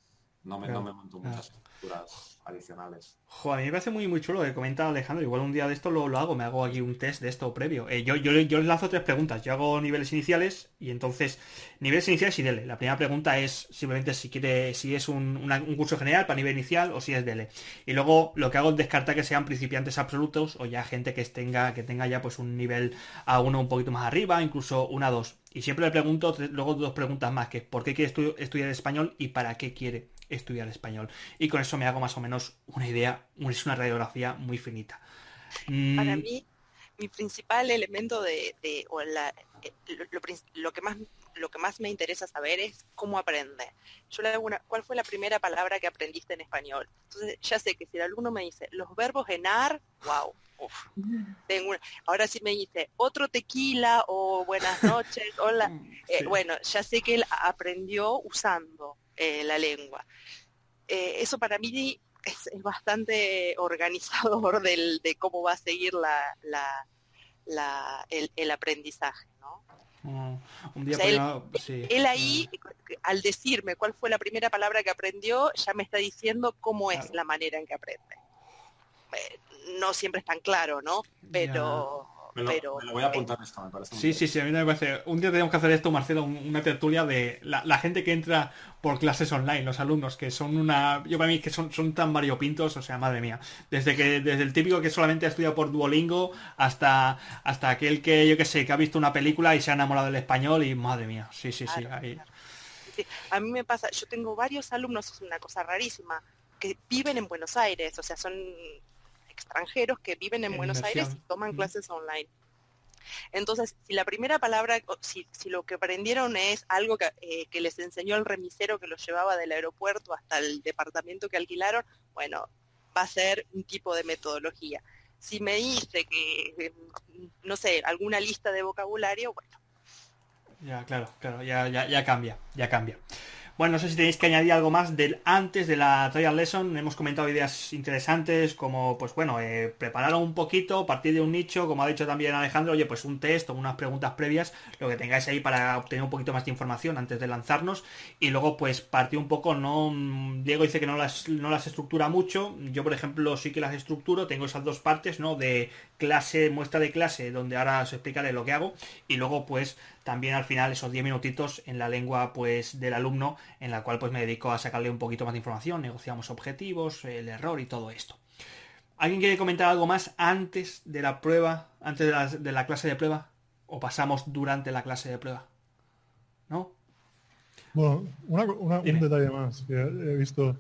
no me, no me monto muchas estructuras adicionales. Joder, a mí me parece muy muy chulo lo que comenta Alejandro. Igual un día de esto lo, lo hago, me hago aquí un test de esto previo. Eh, yo, yo, yo, les lanzo tres preguntas. Yo hago niveles iniciales y entonces niveles iniciales y DELE. La primera pregunta es simplemente si quiere, si es un, un curso general para nivel inicial o si es DELE. Y luego lo que hago es descartar que sean principiantes absolutos o ya gente que tenga, que tenga ya pues un nivel a uno un poquito más arriba, incluso una a dos. Y siempre le pregunto luego dos preguntas más, que ¿por qué quiere estudiar español y para qué quiere estudiar español. Y con eso me hago más o menos una idea, es una radiografía muy finita. Para mm. mí, mi principal elemento de, o la, eh, lo, que más lo que más me interesa saber es cómo aprende. Yo le hago una, ¿cuál fue la primera palabra que aprendiste en español? Entonces ya sé que si el alumno me dice los verbos enar, wow, tengo ahora si me dice otro tequila o buenas noches, hola, eh, bueno, ya sé que él aprendió usando eh, la lengua. Eh, eso para mí es, bastante organizador del, de cómo va a seguir la, la, el, aprendizaje. ¿no? Mm, él, ahí, al decirme cuál fue la primera palabra que aprendió, ya me está diciendo cómo es la manera en que aprende. Eh, no siempre es tan claro, ¿no? Pero... Me lo, voy a apuntar esto, me parece. Sí, sí, sí, a mí me parece. Un día tenemos que hacer esto, Marcelo, una tertulia de la, gente que entra por clases online, los alumnos, que son una. Yo para mí que son, son tan variopintos, o sea, madre mía. Desde que, desde el típico que solamente ha estudiado por Duolingo hasta, hasta aquel que, yo que sé, que ha visto una película y se ha enamorado del español y madre mía. Sí, sí, sí. A mí me pasa, yo tengo varios alumnos, es una cosa rarísima, que viven en Buenos Aires, o sea, son extranjeros que viven en, Buenos Aires y toman clases online. Entonces, si la primera palabra, si, lo que aprendieron es algo eh, que, les enseñó el remisero que los llevaba del aeropuerto hasta el departamento que alquilaron, bueno, va a ser un tipo de metodología. Si me dice que, no sé, alguna lista de vocabulario, bueno. Ya, claro, claro, ya, ya, ya cambia, ya cambia. Bueno, no sé si tenéis que añadir algo más del antes de la trial lesson. Hemos comentado ideas interesantes como, pues bueno, eh, prepararlo un poquito, partir de un nicho, como ha dicho también Alejandro, oye, pues un test o unas preguntas previas, lo que tengáis ahí para obtener un poquito más de información antes de lanzarnos. Y luego, pues partir un poco, no... Diego dice que no las, no las estructura mucho. Yo, por ejemplo, sí que las estructuro. Tengo esas dos partes, ¿no? De clase, muestra de clase, donde ahora os explicaré lo que hago. Y luego, pues, también al final esos 10 minutitos en la lengua pues del alumno en la cual pues me dedico a sacarle un poquito más de información, negociamos objetivos, el error y todo esto. ¿Alguien quiere comentar algo más antes de la prueba, antes de la, clase de prueba? ¿O pasamos durante la clase de prueba? ¿No? Bueno, un detalle más que he visto,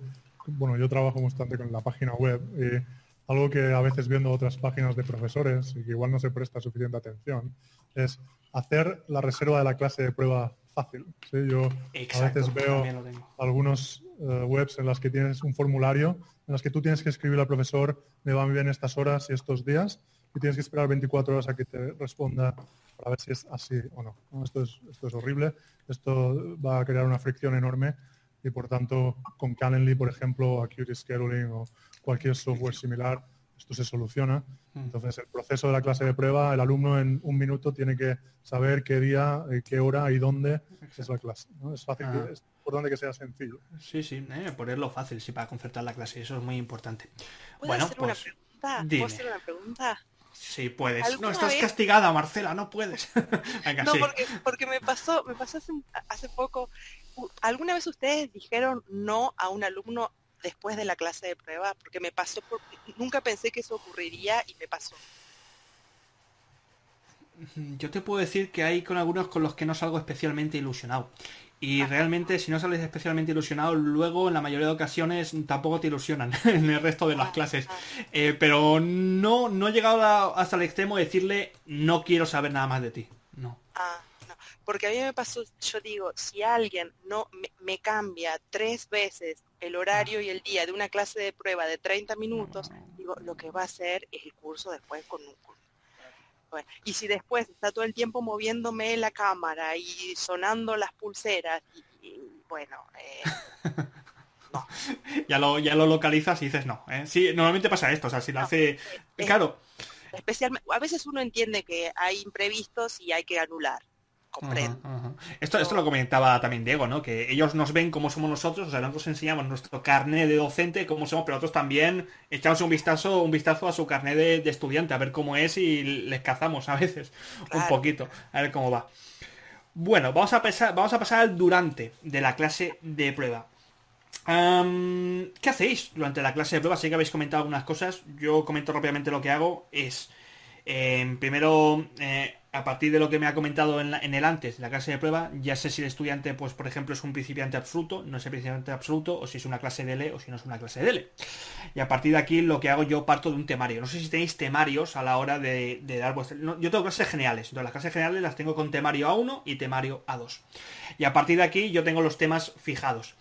bueno, yo trabajo bastante con la página web y algo que a veces viendo otras páginas de profesores y que igual no se presta suficiente atención es hacer la reserva de la clase de prueba fácil. Yo a veces veo algunos eh, webs en las que tienes un formulario en las que tú tienes que escribir al profesor, me van bien estas horas y estos días, y tienes que esperar 24 horas a que te responda para ver si es así o no. Esto, es, esto es horrible, esto va a crear una fricción enorme y por tanto con Calendly, por ejemplo, Acuity Scheduling o cualquier software similar, esto se soluciona. Mm. Entonces, el proceso de la clase de prueba, el alumno en un minuto tiene que saber qué día, eh, qué hora y dónde es la clase. Es fácil, ah. es importante que sea sencillo. Sí, sí, eh, ponerlo fácil, sí, para concertar la clase, eso es muy importante. bueno, hacer una pues, pregunta? ¿Puedo hacer una pregunta? Sí, puedes. No, estás castigada, Marcela, no puedes. no, porque, porque me pasó, me pasó hace, hace poco. ¿Alguna vez ustedes dijeron no a un alumno después de la clase de prueba, porque me pasó, por, nunca pensé que eso ocurriría y me pasó. Yo te puedo decir que hay con algunos con los que no salgo especialmente ilusionado. y realmente si no sales especialmente ilusionado, luego en la mayoría de ocasiones tampoco te ilusionan en el resto de las clases. Eh, pero no, no he llegado hasta el extremo de decirle no quiero saber nada más de ti. No. Ah, no. Porque a mí me pasó, yo digo, si alguien no me, cambia tres veces el horario y el día de una clase de prueba de 30 minutos, digo, lo que va a hacer es el curso después con un curso y si después está todo el tiempo moviéndome la cámara y sonando las pulseras, y, bueno, eh, no. ya, lo, ya lo localizas y dices no. ¿eh? Sí, normalmente pasa esto, o sea, si lo hace... claro. Especialmente, a veces uno entiende que hay imprevistos y hay que anular comprendo. Esto, esto lo comentaba también Diego, ¿no? Que ellos nos ven como somos nosotros, o sea, nosotros enseñamos nuestro carnet de docente como somos, pero otros también echamos un vistazo, un vistazo a su carnet de, estudiante, a ver cómo es y les cazamos a veces un poquito, a ver cómo va. Bueno, vamos a pasar, vamos a pasar al durante de la clase de prueba. ¿Qué hacéis durante la clase de prueba? Sé que habéis comentado algunas cosas. Yo comento rápidamente lo que hago. Es eh, primero eh, a partir de lo que me ha comentado en, el antes, la clase de prueba, ya sé si el estudiante, pues por ejemplo, es un principiante absoluto, no es el principiante absoluto, o si es una clase de L o si no es una clase de L. Y a partir de aquí lo que hago yo parto de un temario. No sé si tenéis temarios a la hora de, dar vuestras... yo tengo clases generales, entonces las clases generales las tengo con temario A1 y temario A2. Y a partir de aquí yo tengo los temas fijados.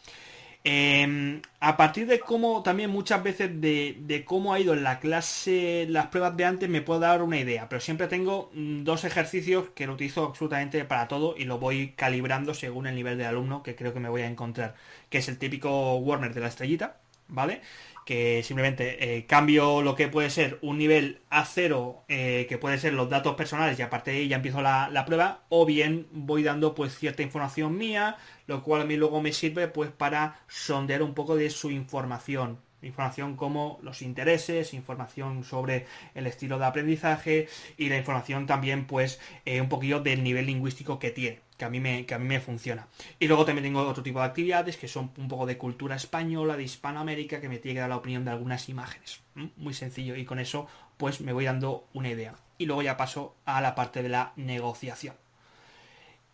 Em, a partir de cómo, también muchas veces de, cómo ha ido en la clase, las pruebas de antes, me puedo dar una idea, pero siempre tengo mm, dos ejercicios que lo utilizo absolutamente para todo y lo voy calibrando según el nivel del alumno que creo que me voy a encontrar, que es el típico Warner de la estrellita, ¿vale? Que simplemente eh, cambio lo que puede ser un nivel A0, eh, que puede ser los datos personales, y aparte de ahí ya empiezo la, la, prueba, o bien voy dando pues cierta información mía, lo cual a mí luego me sirve pues para sondear un poco de su información. Información como los intereses, información sobre el estilo de aprendizaje y la información también pues eh, un poquillo del nivel lingüístico que tiene que a mí me, que a mí me funciona. Y luego también tengo otro tipo de actividades que son un poco de cultura española, de Hispanoamérica, que me tiene que dar la opinión de algunas imágenes. Muy sencillo. Y con eso, pues me voy dando una idea. Y luego ya paso a la parte de la negociación.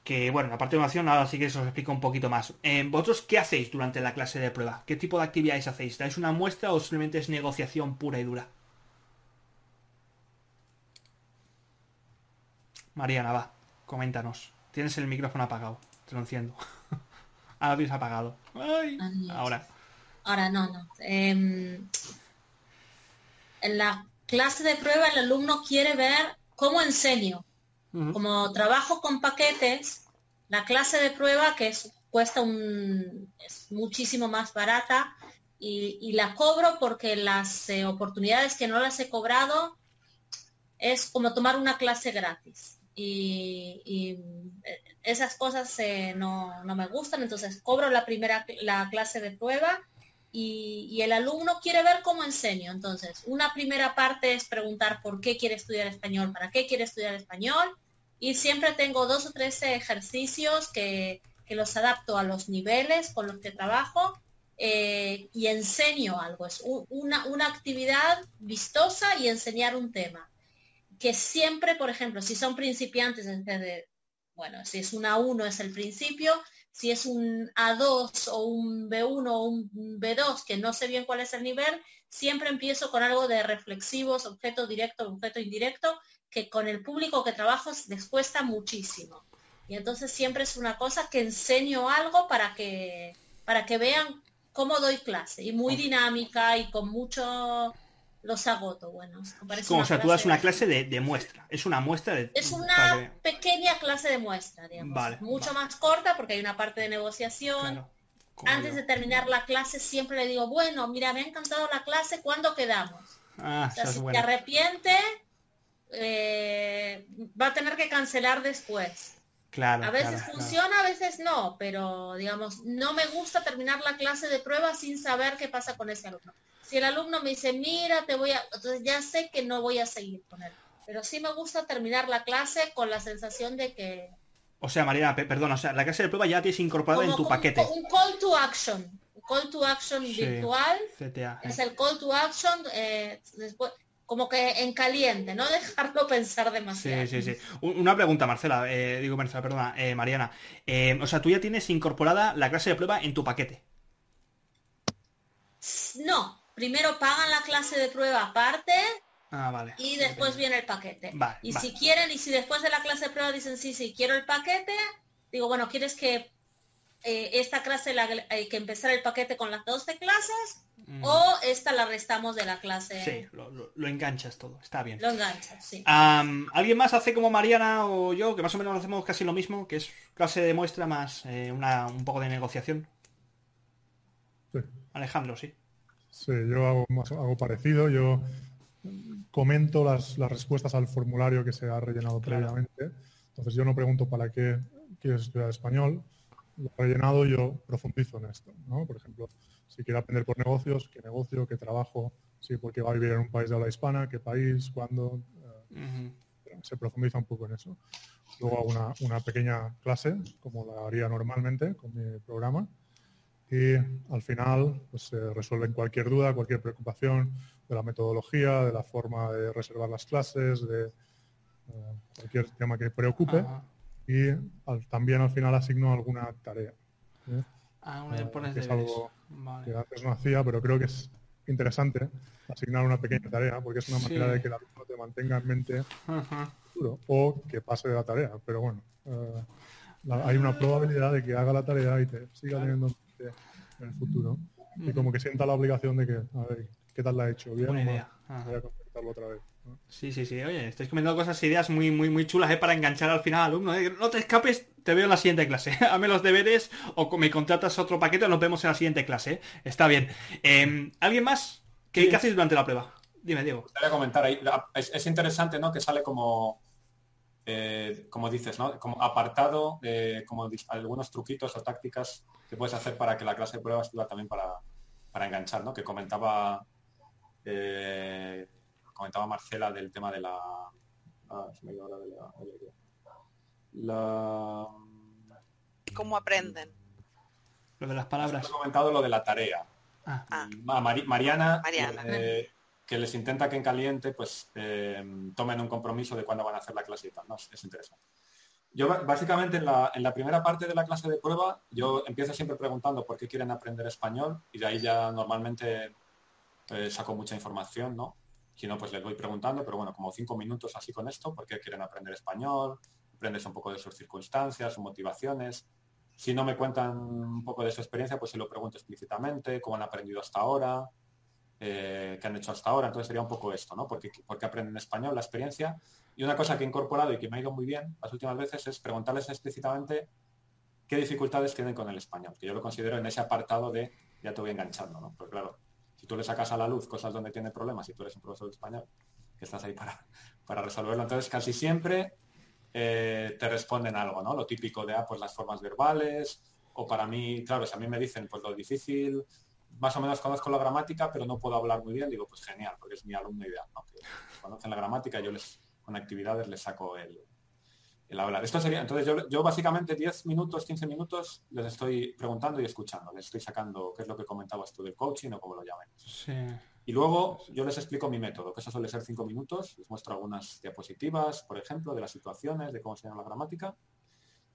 Que bueno, la parte de negociación ahora sí que os explico un poquito más. Eh, ¿Vosotros qué hacéis durante la clase de prueba? ¿Qué tipo de actividades hacéis? ¿Dais una muestra o simplemente es negociación pura y dura? Mariana, va, coméntanos. Tienes el micrófono apagado. Te lo enciendo. Ahora tienes apagado. ahora. Ahora no, no. Em, en la clase de prueba el alumno quiere ver cómo enseño. Como trabajo con paquetes, la clase de prueba que es, cuesta un, es muchísimo más barata y, la cobro porque las eh, oportunidades que no las he cobrado es como tomar una clase gratis y, eh, esas cosas eh, no, me gustan, entonces cobro la primera la clase de prueba y, el alumno quiere ver cómo enseño. Entonces, una primera parte es preguntar por qué quiere estudiar español, para qué quiere estudiar español y siempre tengo dos o tres ejercicios que, los adapto a los niveles con los que trabajo eh, y enseño algo. Es una, una actividad vistosa y enseñar un tema que siempre, por ejemplo, si son principiantes, de, bueno, si es un A1 es el principio, si es un A2 o un B1 o un B2, que no sé bien cuál es el nivel, siempre empiezo con algo de reflexivos, objeto directo, objeto indirecto, que con el público que trabajo les cuesta muchísimo. Y entonces siempre es una cosa que enseño algo para que, para que vean cómo doy clase. Y muy dinámica y con mucho los agoto, bueno. Como, o sea, tú das una clase de, muestra. Es una muestra de... Es una pequeña clase de muestra, digamos. Mucho más corta porque hay una parte de negociación. Antes de terminar la clase siempre le digo, bueno, mira, me ha encantado la clase, ¿cuándo quedamos? Ah, si te arrepiente, eh, va a tener que cancelar después. Claro, a veces funciona, a veces no, pero digamos, no me gusta terminar la clase de prueba sin saber qué pasa con ese alumno. Si el alumno me dice, mira, te voy a, entonces ya sé que no voy a seguir con él. Pero sí me gusta terminar la clase con la sensación de que... O sea, Mariana, perdona, o sea, la clase de prueba ya tienes incorporada en tu paquete. Un call to action. Un call to action virtual. CTA, es el call to action. Eh, después, como que en caliente, no dejarlo pensar demasiado. Sí, sí, sí. Una pregunta, Marcela, eh, digo Marcela, perdona, eh, Mariana. Eh, o sea, tú ya tienes incorporada la clase de prueba en tu paquete. No, primero pagan la clase de prueba aparte Ah, vale. y después viene el paquete. Vale, y vale. si quieren, y si después de la clase de prueba dicen sí, sí, quiero el paquete, digo, bueno, ¿quieres que eh, esta clase la, hay que empezar el paquete con las 12 clases Mm. o esta la restamos de la clase? Sí, lo, lo- lo enganchas todo, está bien. Lo enganchas, sí. ¿Alguien más hace como Mariana o yo, que más o menos hacemos casi lo mismo, que es clase de muestra más eh, una, un poco de negociación? Sí. Alejandro, sí. Sí, yo hago más- algo parecido. Yo comento las, las respuestas al formulario que se ha rellenado Claro. previamente. Entonces yo no pregunto para qué quieres estudiar español. Lo rellenado yo profundizo en esto. ¿no? Por ejemplo, si quiere aprender por negocios, qué negocio, qué trabajo, si porque va a vivir en un país de habla hispana, qué país, cuándo. eh, se profundiza un poco en eso. Luego hago una, una pequeña clase, como la haría normalmente con mi programa. Y al final pues, se resuelven cualquier duda, cualquier preocupación de la metodología, de la forma de reservar las clases, de eh, cualquier tema que preocupe. Ajá. Y al- también al final asigno alguna tarea. ¿eh? Ah, una- Eh, pones que es algo Vale. que antes no hacía, pero creo que es interesante asignar una pequeña tarea, porque es una manera Sí. de que el alumno te mantenga en mente Ajá. o que pase de la tarea. Pero bueno, la- hay una probabilidad de que haga la tarea y te siga teniendo en mente en el futuro. Y como que sienta la obligación de que, a ver, ¿qué tal la he hecho? ¿Bien idea. Voy a completarlo otra vez. ¿no? Sí, sí, sí. Oye, estáis comentando cosas, ideas muy, muy, muy chulas, ¿eh? Para enganchar al final al alumno. ¿eh? No te escapes, te veo en la siguiente clase. Hazme los deberes o me contratas otro paquete o nos vemos en la siguiente clase. ¿eh? Está bien. Eh, ¿Alguien más? ¿Qué, Sí. qué hacéis durante la prueba? Dime, Diego. Gustaría comentar ahí. Es, es interesante, ¿no? Que sale como, eh, como dices, ¿no? Como apartado, de como algunos truquitos o tácticas que puedes hacer para que la clase de pruebas sirva también para, para enganchar, ¿no? Que comentaba, eh, comentaba Marcela del tema de la, ah, se me la- de la- la ¿Cómo aprenden? Lo de las Has palabras. comentado lo de la tarea. Ah, Ah. Mari- Mariana, Mariana. eh, que les intenta que en caliente pues eh, tomen un compromiso de cuándo van a hacer la clase y tal, ¿no? Es, es interesante. Yo básicamente en la, en la primera parte de la clase de prueba yo empiezo siempre preguntando por qué quieren aprender español y de ahí ya normalmente eh, saco mucha información, ¿no? Si no, pues les voy preguntando, pero bueno, como cinco minutos así con esto, por qué quieren aprender español, aprendes un poco de sus circunstancias, sus motivaciones. Si no me cuentan un poco de su experiencia, pues se lo pregunto explícitamente, cómo han aprendido hasta ahora, eh, qué han hecho hasta ahora. Entonces sería un poco esto, ¿no? Porque, porque aprenden español, la experiencia. Y una cosa que he incorporado y que me ha ido muy bien las últimas veces es preguntarles explícitamente qué dificultades tienen con el español, que yo lo considero en ese apartado de ya te voy enganchando, ¿no? Porque claro, si tú le sacas a la luz cosas donde tiene problemas y tú eres un profesor de español, que estás ahí para, para resolverlo, entonces casi siempre eh, te responden algo, ¿no? Lo típico de, ah, pues las formas verbales, o para mí, claro, si a mí me dicen, pues lo difícil, más o menos conozco la gramática, pero no puedo hablar muy bien, digo, pues genial, porque es mi alumno ideal, ¿no? Que conocen la gramática, yo les, con actividades les saco el, el hablar. Esto sería, entonces yo, yo básicamente 10 minutos, 15 minutos les estoy preguntando y escuchando, les estoy sacando qué es lo que comentabas tú del coaching o como lo llamen. sí. Y luego yo les explico mi método, que eso suele ser cinco minutos, les muestro algunas diapositivas, por ejemplo, de las situaciones, de cómo enseñar la gramática.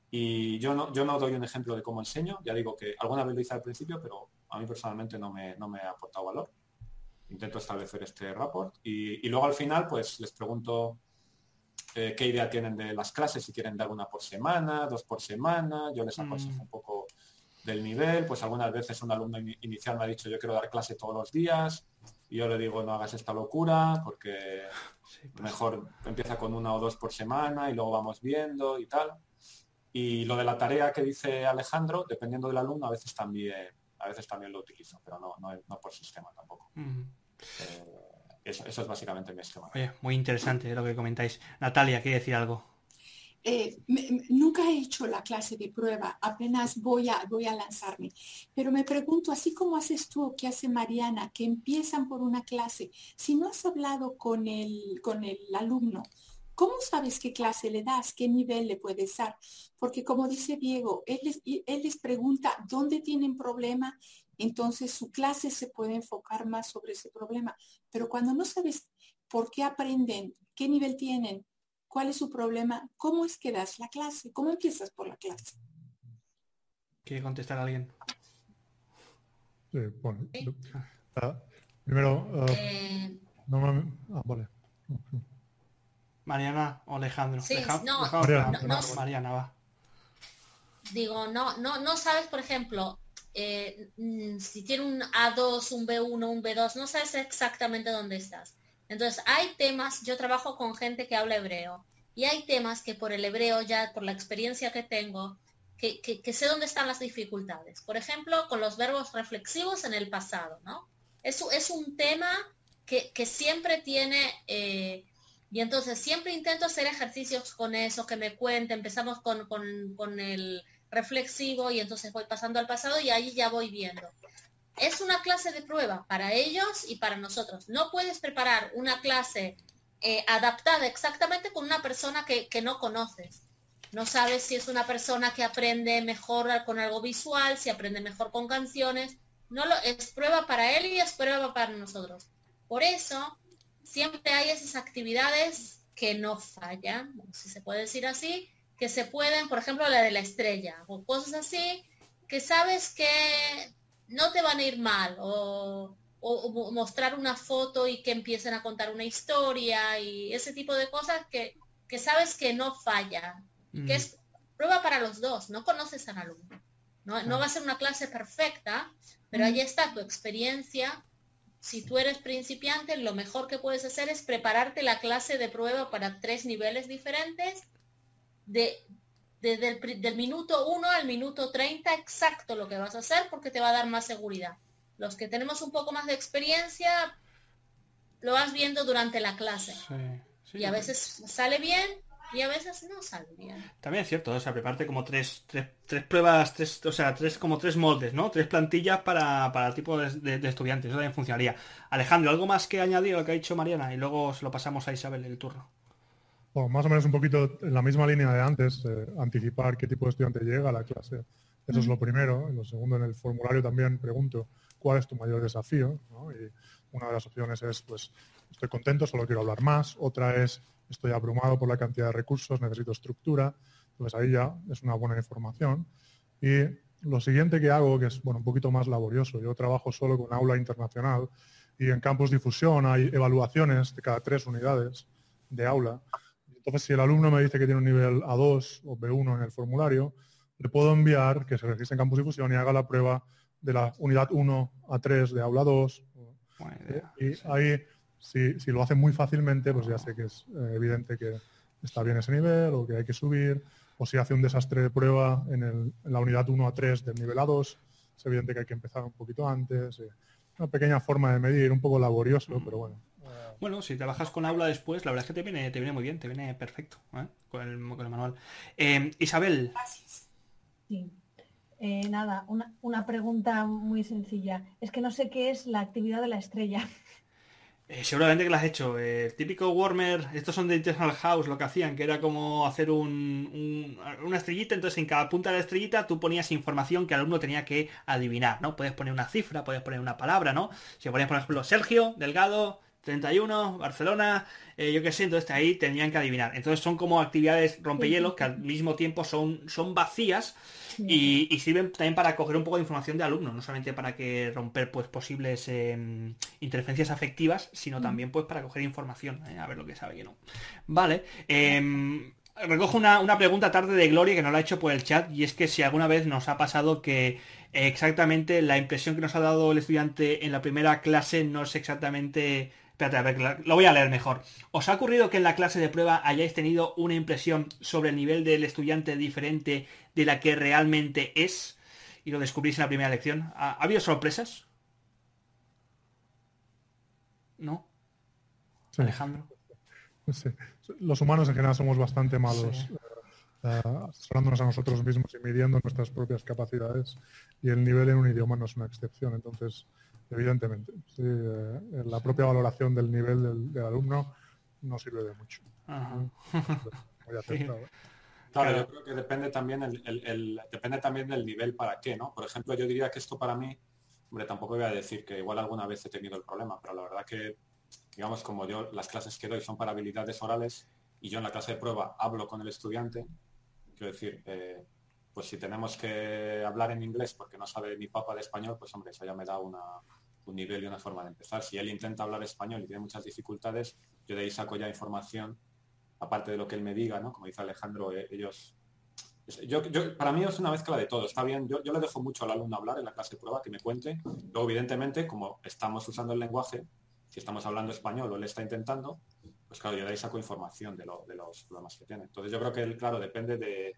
Y yo no, yo no doy un ejemplo de cómo enseño, ya digo que alguna vez lo hice al principio, pero a mí personalmente no me, no me ha aportado valor. Intento establecer este rapport y, y luego al final pues les pregunto eh, qué idea tienen de las clases, si quieren dar una por semana, dos por semana, yo les aconsejo Mm. un poco del nivel, pues algunas veces un alumno ini- inicial me ha dicho yo quiero dar clase todos los días y yo le digo no hagas esta locura porque sí, pues, mejor empieza con una o dos por semana y luego vamos viendo y tal. Y lo de la tarea que dice Alejandro, dependiendo del alumno, a veces también, a veces también lo utilizo, pero no, no, no por sistema tampoco. mm. Eh, eso, eso es básicamente mi esquema. Oye, muy interesante lo que comentáis. Natalia, ¿quiere decir algo? Eh, me- me- nunca he hecho la clase de prueba, apenas voy a, voy a lanzarme. Pero me pregunto, así como haces tú, que hace Mariana, que empiezan por una clase, si no has hablado con el, con el alumno, ¿cómo sabes qué clase le das? ¿Qué nivel le puedes dar? Porque como dice Diego, él les, y- él les pregunta dónde tienen problema, entonces su clase se puede enfocar más sobre ese problema. Pero cuando no sabes por qué aprenden, qué nivel tienen, cuál es su problema, cómo es que das la clase, cómo empiezas por la clase. ¿Quiere contestar alguien? Sí, bueno. ah, primero, ah, Eh, normalmente- ah, vale. Mariana o Alejandro. Sí, Deja- no, no, no. Mariana, va. digo, no, no, no sabes, por ejemplo, eh, mm, si tiene un A2, un B1, un B2, no sabes exactamente dónde estás. Entonces, hay temas, yo trabajo con gente que habla hebreo, y hay temas que por el hebreo, ya por la experiencia que tengo, que, sé dónde están las dificultades. Por ejemplo, con los verbos reflexivos en el pasado, ¿no? Es, u- es un tema que, siempre tiene... eh, y entonces siempre intento hacer ejercicios con eso, que me cuente. Empezamos con el reflexivo y entonces voy pasando al pasado y ahí ya voy viendo. Es una clase de prueba para ellos y para nosotros. No puedes preparar una clase eh, adaptada exactamente con una persona que, que no conoces. No sabes si es una persona que aprende mejor con algo visual, si aprende mejor con canciones. No lo, es prueba para él y es prueba para nosotros. Por eso siempre hay esas actividades que no fallan, si se puede decir así, que se pueden, por ejemplo, la de la estrella o cosas así, que sabes que no te van a ir mal o, o- o mostrar una foto y que empiecen a contar una historia y ese tipo de cosas que, que sabes que no fallan, Mm. que es prueba para los dos, no conoces al alumno. No, no va a ser una clase perfecta, pero ahí está tu experiencia si tú eres principiante, lo mejor que puedes hacer es prepararte la clase de prueba para tres niveles diferentes, de, desde el del minuto 1 al minuto 30, exacto lo que vas a hacer, porque te va a dar más seguridad. Los que tenemos un poco más de experiencia, lo vas viendo durante la clase. Sí, sí. Y a veces sale bien y a veces no sale bien. También es cierto, o sea, prepararte como tres, tres, tres pruebas, tres, o sea, tres como tres moldes, ¿no? Tres plantillas para, para el tipo de, de- de estudiantes, eso también funcionaría. Alejandro, ¿algo más que añadir a lo que ha dicho Mariana? Y luego se lo pasamos a Isabel el turno. Bueno, más o menos un poquito en la misma línea de antes, eh, anticipar qué tipo de estudiante llega a la clase. Eso es lo primero. Lo segundo, en el formulario también pregunto cuál es tu mayor desafío. ¿no? Y una de las opciones es, pues, estoy contento, solo quiero hablar más. Otra es, estoy abrumado por la cantidad de recursos, necesito estructura. Entonces ahí ya es una buena información. Y lo siguiente que hago, que es bueno, un poquito más laborioso, yo trabajo solo con aula internacional y en campus difusión hay evaluaciones de cada tres unidades de aula. Entonces, si el alumno me dice que tiene un nivel A2 o B1 en el formulario, le puedo enviar que se registre en campus difusión y haga la prueba de la unidad 1 a 3 de aula 2. Buena idea. Y ahí, si, si lo hace muy fácilmente, pues ya sé que es eh, evidente que está bien ese nivel o que hay que subir. O si hace un desastre de prueba en, el- en la unidad 1 a 3 del nivel A2, es evidente que hay que empezar un poquito antes. eh. Una pequeña forma de medir, un poco laborioso, pero bueno. Bueno, si trabajas con aula después, la verdad es que te viene, te viene muy bien, te viene perfecto ¿eh? con, el, con el manual. Eh, Isabel. Sí. Eh, nada, una, una pregunta muy sencilla. Es que no sé qué es la actividad de la estrella. eh, seguramente que lo has hecho. El típico Warmer, estos son de Internal House, lo que hacían, que era como hacer un, un- una estrellita, entonces en cada punta de la estrellita tú ponías información que el alumno tenía que adivinar, ¿no? Puedes poner una cifra, puedes poner una palabra, ¿no? Si ponías, por ejemplo, Sergio, Delgado, 31, Barcelona, eh, yo qué sé, entonces ahí tenían que adivinar. Entonces son como actividades rompehielos que al mismo tiempo son, son vacías y, y sirven también para coger un poco de información de alumnos, no solamente para que romper pues posibles eh, interferencias afectivas, sino también pues para coger información, ¿eh? a ver lo que sabe que no. Vale. em, recojo una, una pregunta tarde de Gloria que nos la ha hecho por el chat y es que si alguna vez nos ha pasado que exactamente la impresión que nos ha dado el estudiante en la primera clase no es exactamente... Espérate, a ver, lo voy a leer mejor. ¿Os ha ocurrido que en la clase de prueba hayáis tenido una impresión sobre el nivel del estudiante diferente de la que realmente es? Y lo descubrís en la primera lección. ¿Ha, ha habido sorpresas? ¿No? Sí. Alejandro. Sí. Los humanos en general somos bastante malos Sí. eh, eh, asesorándonos a nosotros mismos y midiendo nuestras propias capacidades y el nivel en un idioma no es una excepción. Entonces, evidentemente, sí, eh, la propia valoración del nivel del, del alumno no sirve de mucho. Ajá. Muy acertado. Claro, Claro. yo creo que depende también el, el- el- depende también del nivel para qué, ¿no? Por ejemplo, yo diría que esto para mí, hombre, tampoco voy a decir que igual alguna vez he tenido el problema, pero la verdad que digamos, como yo las clases que doy son para habilidades orales y yo en la clase de prueba hablo con el estudiante, quiero decir, eh, pues si tenemos que hablar en inglés porque no sabe mi papá de español, pues hombre, eso ya me da una, un nivel y una forma de empezar. Si él intenta hablar español y tiene muchas dificultades, yo de ahí saco ya información, aparte de lo que él me diga, ¿no? Como dice Alejandro, eh, ellos... Yo, para mí es una mezcla de todo, está bien, yo, le dejo mucho al alumno hablar en la clase de prueba, que me cuente, luego evidentemente, como estamos usando el lenguaje, si estamos hablando español o él está intentando, pues claro, yo de ahí saco información de, de los problemas que tiene. Entonces yo creo que, claro, depende de,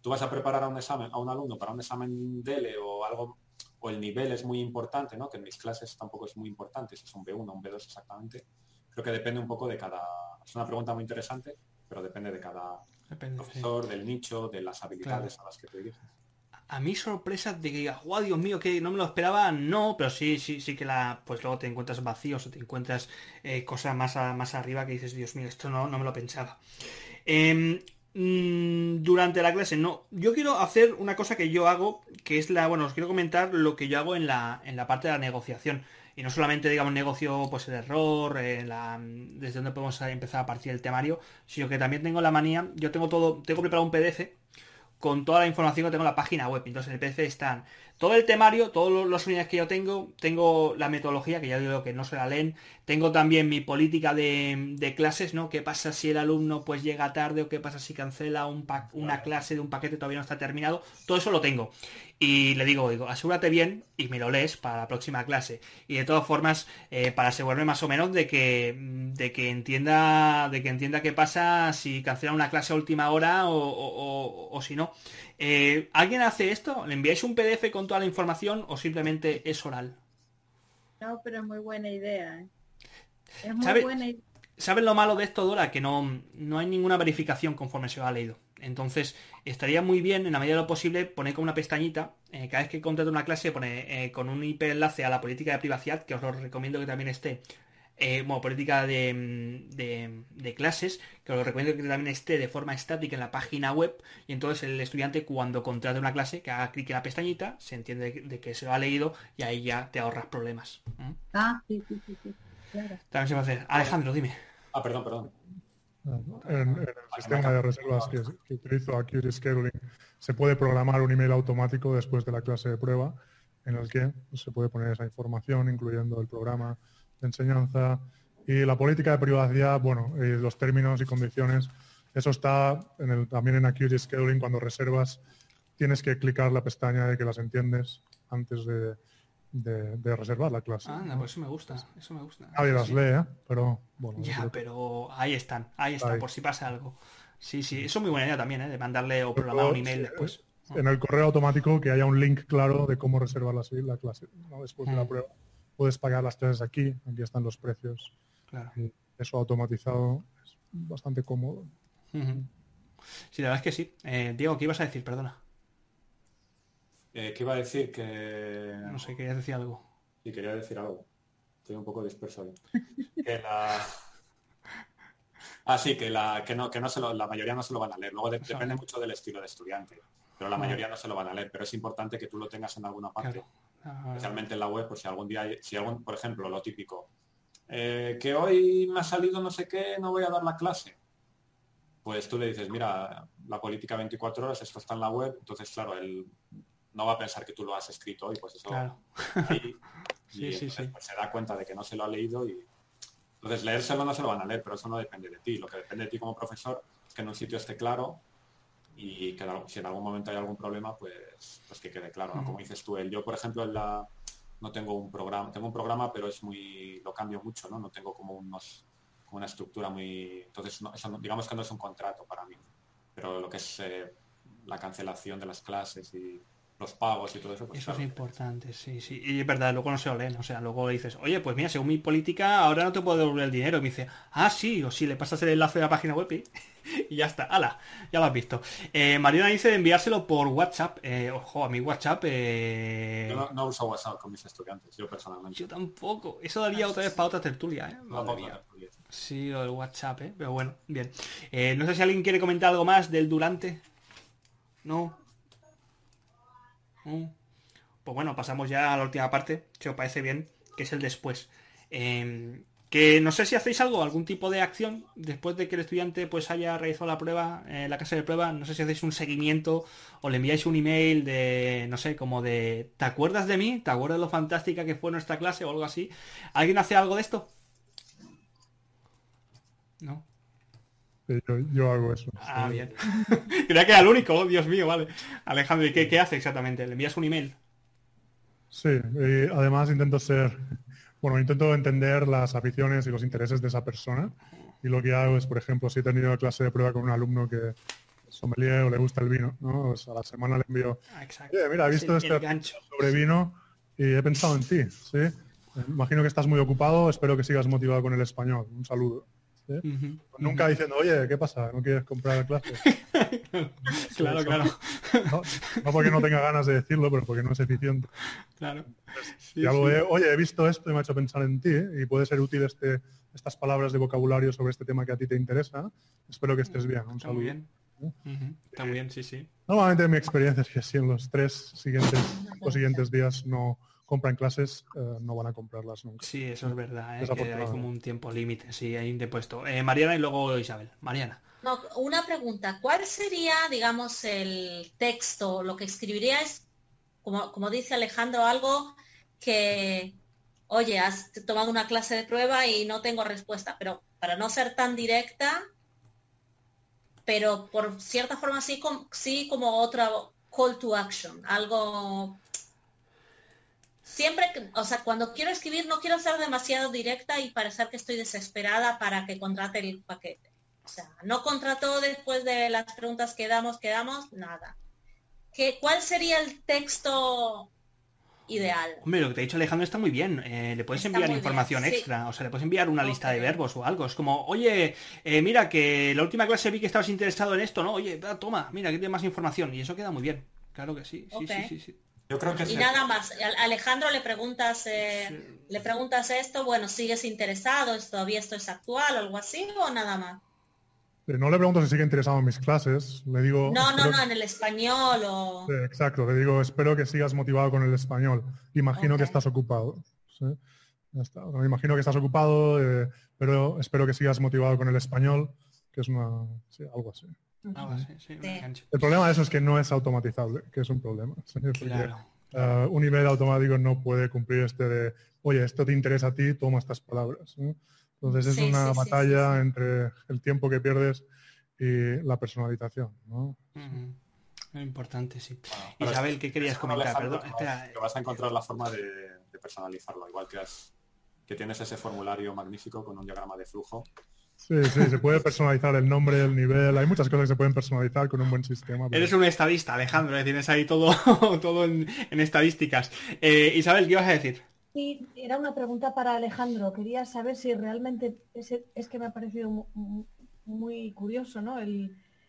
tú vas a preparar a un examen, a un alumno para un examen DELE o algo, o el nivel es muy importante, ¿no? Que en mis clases tampoco es muy importante, si es un B1 o un B2 exactamente. Creo que depende un poco de cada. Es una pregunta muy interesante, pero depende de cada profesor, del nicho, de las habilidades a las que te diriges. A mí sorpresas de que digas, wow, Dios mío, que no me lo esperaba, no, pero sí, sí, sí que la, pues luego te encuentras vacíos o te encuentras eh, cosas más, más arriba que dices, Dios mío, esto no, no me lo pensaba. Em, durante la clase. No, yo quiero hacer una cosa que yo hago, que es la, bueno, os quiero comentar lo que yo hago en la, en la parte de la negociación. Y no solamente, digamos, negocio pues el error, la, desde donde podemos empezar a partir del temario, sino que también tengo la manía, yo tengo todo, tengo preparado un PDF con toda la información que tengo en la página web. Entonces en el PDF están todo el temario, todas las unidades que yo tengo, tengo la metodología, que ya digo que no se la leen, tengo también mi política de, clases, ¿no? ¿Qué pasa si el alumno pues llega tarde o qué pasa si cancela un una clase de un paquete todavía no está terminado? Todo eso lo tengo. Y le digo, digo, asegúrate bien y me lo lees para la próxima clase. Y de todas formas, eh, para asegurarme más o menos de que, de que entienda, de que entienda qué pasa si cancela una clase a última hora o, si no. Eh, ¿Alguien hace esto? ¿Le enviáis un PDF con toda la información o simplemente es oral? No, pero es muy buena idea. ¿eh? Es muy buena idea. ¿Sabes lo malo de esto, Dora? Que no, no hay ninguna verificación conforme se ha leído. Entonces, estaría muy bien, en la medida de lo posible, poner con una pestañita, eh, cada vez que contrate una clase, pone eh, con un IP enlace a la política de privacidad, que os lo recomiendo que también esté, eh, como política de, de, clases, que os lo recomiendo que también esté de forma estática en la página web, y entonces el estudiante cuando contrate una clase, que haga clic en la pestañita, se entiende de, que se lo ha leído, y ahí ya te ahorras problemas. Ah, sí, sí, sí, También se va a hacer. Alejandro, dime. Ah, perdón, perdón. En, el sistema de reservas que, utilizo Acuity Scheduling se puede programar un email automático después de la clase de prueba en el que se puede poner esa información, incluyendo el programa de enseñanza y la política de privacidad, bueno, y los términos y condiciones. Eso está en el, también en Acuity Scheduling cuando reservas tienes que clicar la pestaña de que las entiendes antes de, de, reservar la clase. Ah, pues eso me gusta, eso me gusta. Nadie las lee, ¿eh? pero bueno. Ya, pero ahí están, ahí están, por si pasa algo. Sí, sí, eso es muy buena idea también, ¿eh? De mandarle o programar un email después. En el correo automático que haya un link claro de cómo reservar la, la clase después de la mm. prueba. Puedes pagar las clases aquí, aquí están los precios. Claro. eso automatizado es bastante cómodo. Sí, la verdad es que sí. Eh, Diego, ¿qué ibas a decir? Perdona. Eh, ¿Qué iba a decir? Que... No sé, quería decir algo. Sí, quería decir algo. Estoy un poco disperso ahí. que la... Ah, sí, que, la, que, no, que no se lo, la mayoría no se lo van a leer. Luego depende mucho del estilo de estudiante. Pero la mayoría no se lo van a leer. Pero es importante que tú lo tengas en alguna parte. Ah, especialmente en la web, por si algún día, si algún, por ejemplo, lo típico. Eh, que hoy me ha salido no sé qué, no voy a dar la clase. Pues tú le dices, mira, la política 24 horas, esto está en la web. Entonces, claro, el, no va a pensar que tú lo has escrito hoy, pues eso. y, pues se da cuenta de que no se lo ha leído y entonces leérselo no se lo van a leer, pero eso no depende de ti. Lo que depende de ti como profesor es que en un sitio esté claro y que si en algún momento hay algún problema, pues, pues que quede claro. Como dices tú, el, yo por ejemplo en la no tengo un programa, tengo un programa, pero es muy, lo cambio mucho, ¿no? No tengo como unos, una estructura muy, entonces digamos que no es un contrato para mí, pero lo que es eh, la cancelación de las clases y los pagos y todo eso. Pues eso es importante, sí, sí. Y es verdad, luego no se lo leen. O sea, luego le dices, oye, pues mira, según mi política, ahora no te puedo devolver el dinero. Y me dice, ah, sí, o sí, le pasas el enlace de la página web y, ya está. ¡Hala! Ya lo has visto. Eh, Mariana dice de enviárselo por WhatsApp. Eh, ojo, a mi WhatsApp. Eh... Yo no, uso WhatsApp con mis estudiantes, yo personalmente. Yo tampoco. Eso daría otra vez para otra tertulia, ¿eh? Sí, lo del WhatsApp, ¿eh? Pero bueno, bien. Eh, no sé si alguien quiere comentar algo más del durante. No. Mm. Pues bueno, pasamos ya a la última parte, si os parece bien, que es el después. Em, Que no sé si hacéis algo, algún tipo de acción después de que el estudiante pues haya realizado la prueba, eh, la clase de prueba, no sé si hacéis un seguimiento o le enviáis un email de, no sé, como de, ¿te acuerdas de mí? ¿Te acuerdas de lo fantástica que fue nuestra clase o algo así? ¿Alguien hace algo de esto? ¿No? Yo, hago eso. Ah, bien. Creía que era el único, oh, Dios mío, vale. Alejandro, ¿y qué, qué hace exactamente? ¿Le envías un email? Sí, y además intento ser bueno, intento entender las aficiones y los intereses de esa persona y lo que hago es, por ejemplo, si he tenido clase de prueba con un alumno que sommelier o le gusta el vino, ¿no? Pues a la semana le envío, ah, mira, he visto este sobre vino y he pensado en ti, ¿sí? Imagino que estás muy ocupado, espero que sigas motivado con el español. Un saludo. Nunca diciendo, oye, ¿qué pasa? ¿No quieres comprar clase? claro, claro. No, porque no tenga ganas de decirlo, pero porque no es eficiente. Claro. algo oye, he visto esto y me ha hecho pensar en ti y puede ser útil este, estas palabras de vocabulario sobre este tema que a ti te interesa. Espero que estés bien. Un saludo. bien. Está muy bien, sí, sí. Normalmente mi experiencia es que si en los tres siguientes o siguientes días no, compran clases, eh, no van a comprarlas nunca. Sí, eso es verdad, ¿eh? que hay como un tiempo límite, sí, hay un depuesto. Eh, Mariana y luego Isabel. Mariana. No, una pregunta, ¿cuál sería, digamos, el texto, lo que escribirías, como, como dice Alejandro, algo que, oye, has tomado una clase de prueba y no tengo respuesta, pero para no ser tan directa, pero por cierta forma sí, sí como otra call to action, algo siempre, o sea, cuando quiero escribir no quiero ser demasiado directa y parecer que estoy desesperada para que contrate el paquete. O sea, no contrató después de las preguntas que damos, que damos, nada. ¿Qué, ¿Cuál sería el texto ideal? Hombre, lo que te ha dicho Alejandro está muy bien. Eh, le puedes enviar información extra, o sea, le puedes enviar una lista de verbos o algo. Es como, oye, eh, mira que la última clase vi que estabas interesado en esto, ¿no? Oye, toma, mira, que tiene más información. Y eso queda muy bien. Claro que sí, sí, sí, sí, sí y nada más. Alejandro le preguntas, eh, le preguntas esto, bueno, ¿sigues interesado? ¿Todavía esto es actual o algo así o nada más? Eh, no le pregunto si sigue interesado en mis clases, le digo... No, no, no, en el español o... exacto, le digo, espero que sigas motivado con el español. Imagino que estás ocupado. Me imagino que estás ocupado, eh, pero espero que sigas motivado con el español, que es una... algo así. El problema de eso es que no es automatizable, que es un problema. Uh, un nivel automático no puede cumplir este de, oye, esto te interesa a ti, toma estas palabras. Entonces es una batalla entre el tiempo que pierdes y la personalización. ¿no? Importante, sí. Isabel, ¿qué querías comentar? Perdón, vas a encontrar la forma de, personalizarlo, igual que, que tienes ese formulario magnífico con un diagrama de flujo Sí, sí, se puede personalizar el nombre, el nivel, hay muchas cosas que se pueden personalizar con un buen sistema. Eres un estadista, Alejandro, ¿eh? tienes ahí todo, todo en, estadísticas. Eh, Isabel, ¿qué ibas a decir? Sí, era una pregunta para Alejandro. Quería saber si realmente es, que me ha parecido muy, curioso, ¿no?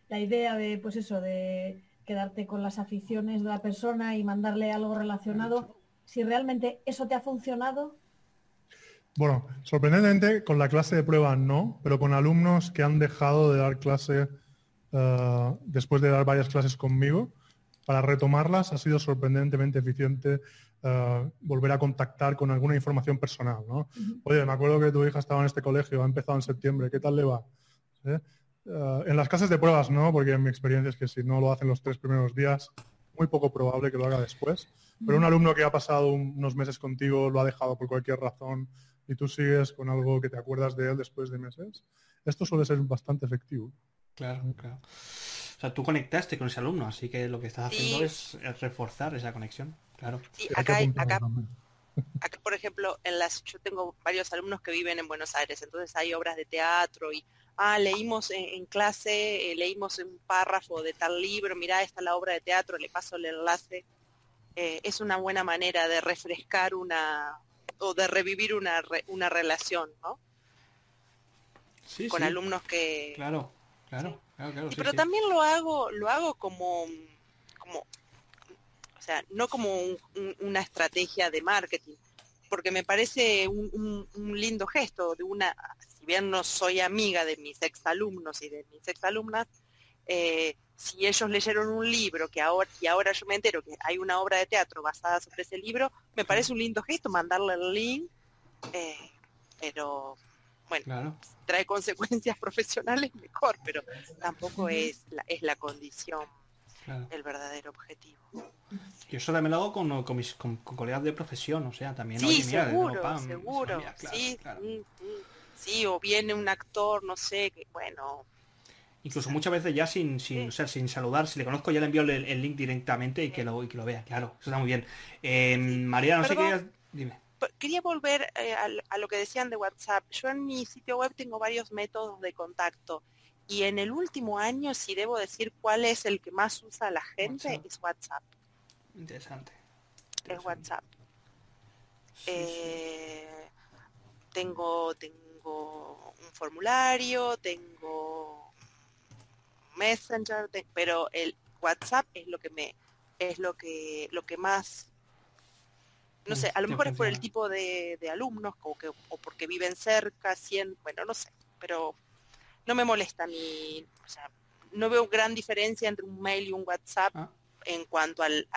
la idea de, pues eso, de quedarte con las aficiones de la persona y mandarle algo relacionado. Si realmente eso te ha funcionado bueno, sorprendentemente con la clase de prueba no, pero con alumnos que han dejado de dar clase eh, después de dar varias clases conmigo, para retomarlas ha sido sorprendentemente eficiente eh, volver a contactar con alguna información personal. ¿no? Oye, me acuerdo que tu hija estaba en este colegio, ha empezado en septiembre, ¿qué tal le va? Eh, en las clases de pruebas no, porque en mi experiencia es que si no lo hacen los tres primeros días, muy poco probable que lo haga después. Pero un alumno que ha pasado unos meses contigo, lo ha dejado por cualquier razón, y tú sigues con algo que te acuerdas de él después de meses, esto suele ser bastante efectivo. Claro, claro. O sea, tú conectaste con ese alumno, así que lo que estás haciendo es, reforzar esa conexión, claro. Sí, acá, hay, acá, acá, por ejemplo, en las, yo tengo varios alumnos que viven en Buenos Aires, entonces hay obras de teatro y, ah, leímos en, clase, eh, leímos un párrafo de tal libro, mira, esta es la obra de teatro, le paso el enlace. Eh, es una buena manera de refrescar una, o de revivir una, una relación, ¿no? Sí, con alumnos que claro claro, claro, pero también lo hago lo hago como como o sea no como una estrategia de marketing porque me parece un, lindo gesto de una si bien no soy amiga de mis exalumnos y de mis exalumnas eh, si ellos leyeron un libro que ahora y ahora yo me entero que hay una obra de teatro basada sobre ese libro, me parece un lindo gesto mandarle el link, eh, pero bueno, trae consecuencias profesionales mejor, pero tampoco es la, es la condición el verdadero objetivo. Yo eso también lo hago con, con mis con, colegas de profesión, o sea, también. Sí, seguro, seguro. sí, sí, o viene un actor, no sé, que bueno. Incluso muchas veces ya sin, sin, o sea, sin saludar, si le conozco ya le envío el, link directamente y que lo, y que lo vea, claro, eso está muy bien. Eh, María, no sé qué dime. Quería volver eh, a, lo que decían de WhatsApp. Yo en mi sitio web tengo varios métodos de contacto. Y en el último año, si debo decir cuál es el que más usa la gente, es WhatsApp. Interesante. Es WhatsApp. Eh, tengo, tengo un formulario, tengo Messenger, pero el WhatsApp es lo que me es lo que lo que más no sé, a lo mejor es por el tipo de, alumnos o, que, o porque viven cerca, 100, bueno, no sé, pero no me molesta ni, o sea, no veo gran diferencia entre un mail y un WhatsApp ah. en cuanto al,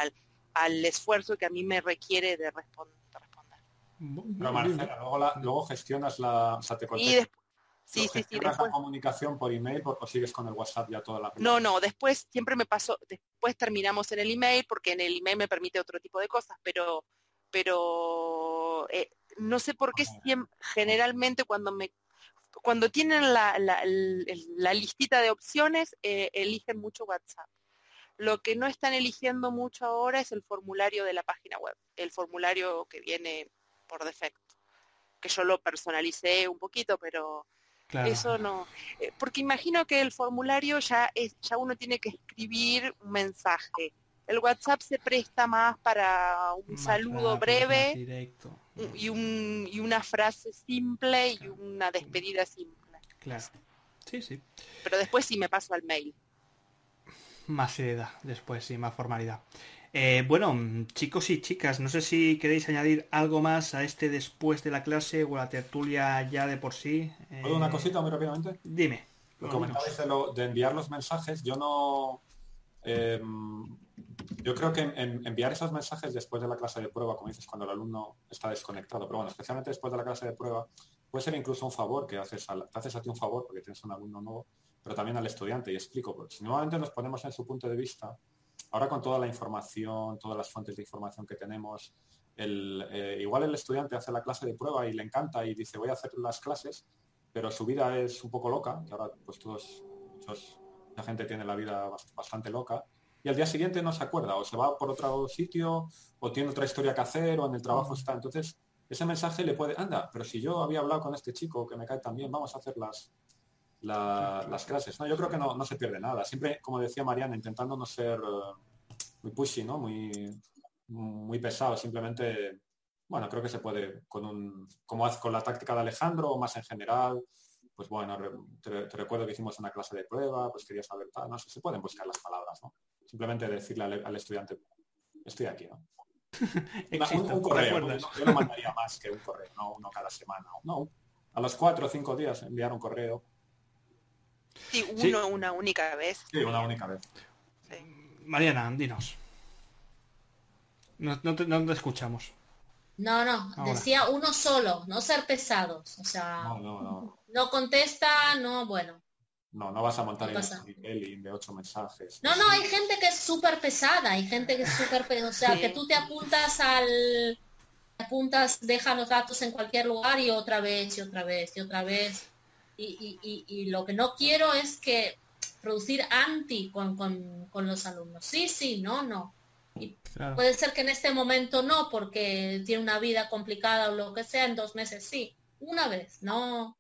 al, esfuerzo que a mí me requiere de, responder. Pero Marcela, luego, luego gestionas la, o sea, te y sí, sí, sí, después... la comunicación por email o sigues con el WhatsApp ya toda la No, no, después siempre me paso, después terminamos en el email porque en el email me permite otro tipo de cosas, pero pero eh, no sé por qué generalmente cuando me cuando tienen la, la, listita de opciones, eh, eligen mucho WhatsApp. Lo que no están eligiendo mucho ahora es el formulario de la página web, el formulario que viene por defecto, que yo lo personalicé un poquito, pero eso no. Eh, porque imagino que el formulario ya es, ya uno tiene que escribir un mensaje. El WhatsApp se presta más para un saludo breve directo y, un, y una frase simple y una despedida simple. Claro. Sí, sí. Pero después sí me paso al mail. Más seriedad, después sí, más formalidad. Eh, bueno, chicos y chicas, no sé si queréis añadir algo más a este después de la clase o a la tertulia ya de por sí. ¿Puedo una cosita muy rápidamente? Dime. Lo comentabais de, enviar los mensajes. Yo no... Em, yo creo que enviar esos mensajes después de la clase de prueba, como dices, cuando el alumno está desconectado, pero bueno, especialmente después de la clase de prueba, puede ser incluso un favor que haces a, te haces a ti un favor porque tienes un alumno nuevo, pero también al estudiante. Y explico, porque si nuevamente nos ponemos en su punto de vista, ahora con toda la información, todas las fuentes de información que tenemos, el, eh, igual el estudiante hace la clase de prueba y le encanta y dice voy a hacer las clases, pero su vida es un poco loca, que ahora pues todos, muchos, la gente tiene la vida bastante loca, y al día siguiente no se acuerda, o se va por otro sitio, o tiene otra historia que hacer, o en el trabajo está. Entonces, ese mensaje le puede, anda, pero si yo había hablado con este chico que me cae también, vamos a hacer las, las clases. No, yo creo que no, se pierde nada. Siempre, como decía Mariana, intentando no ser eh, muy pushy, ¿no? Muy, muy pesado, simplemente, bueno, creo que se puede con un, como con la táctica de Alejandro o más en general, pues bueno, te, recuerdo que hicimos una clase de prueba, pues quería saber tal, no sé, se pueden buscar las palabras, ¿no? Simplemente decirle al, estudiante, estoy aquí, ¿no? un, correo, yo no mandaría más que un correo, no uno cada semana. No, a los cuatro o cinco días enviar un correo. Sí, uno una única vez. Sí, una única vez. Mariana, dinos. No, te, escuchamos. No, no, decía uno solo, no ser pesados. O sea, no, no, no. no contesta, no, bueno. No, no vas a montar el de ocho mensajes. No, no, hay gente que es súper pesada, hay gente que es súper pesada. O sea, que tú te apuntas al... apuntas, deja los datos en cualquier lugar y otra vez, y otra vez, y otra vez. Y, y, y, lo que no quiero es que producir anti con, con, los alumnos. Sí, sí, no, no. Y Puede ser que en este momento no, porque tiene una vida complicada o lo que sea, en dos meses sí. Una vez, no,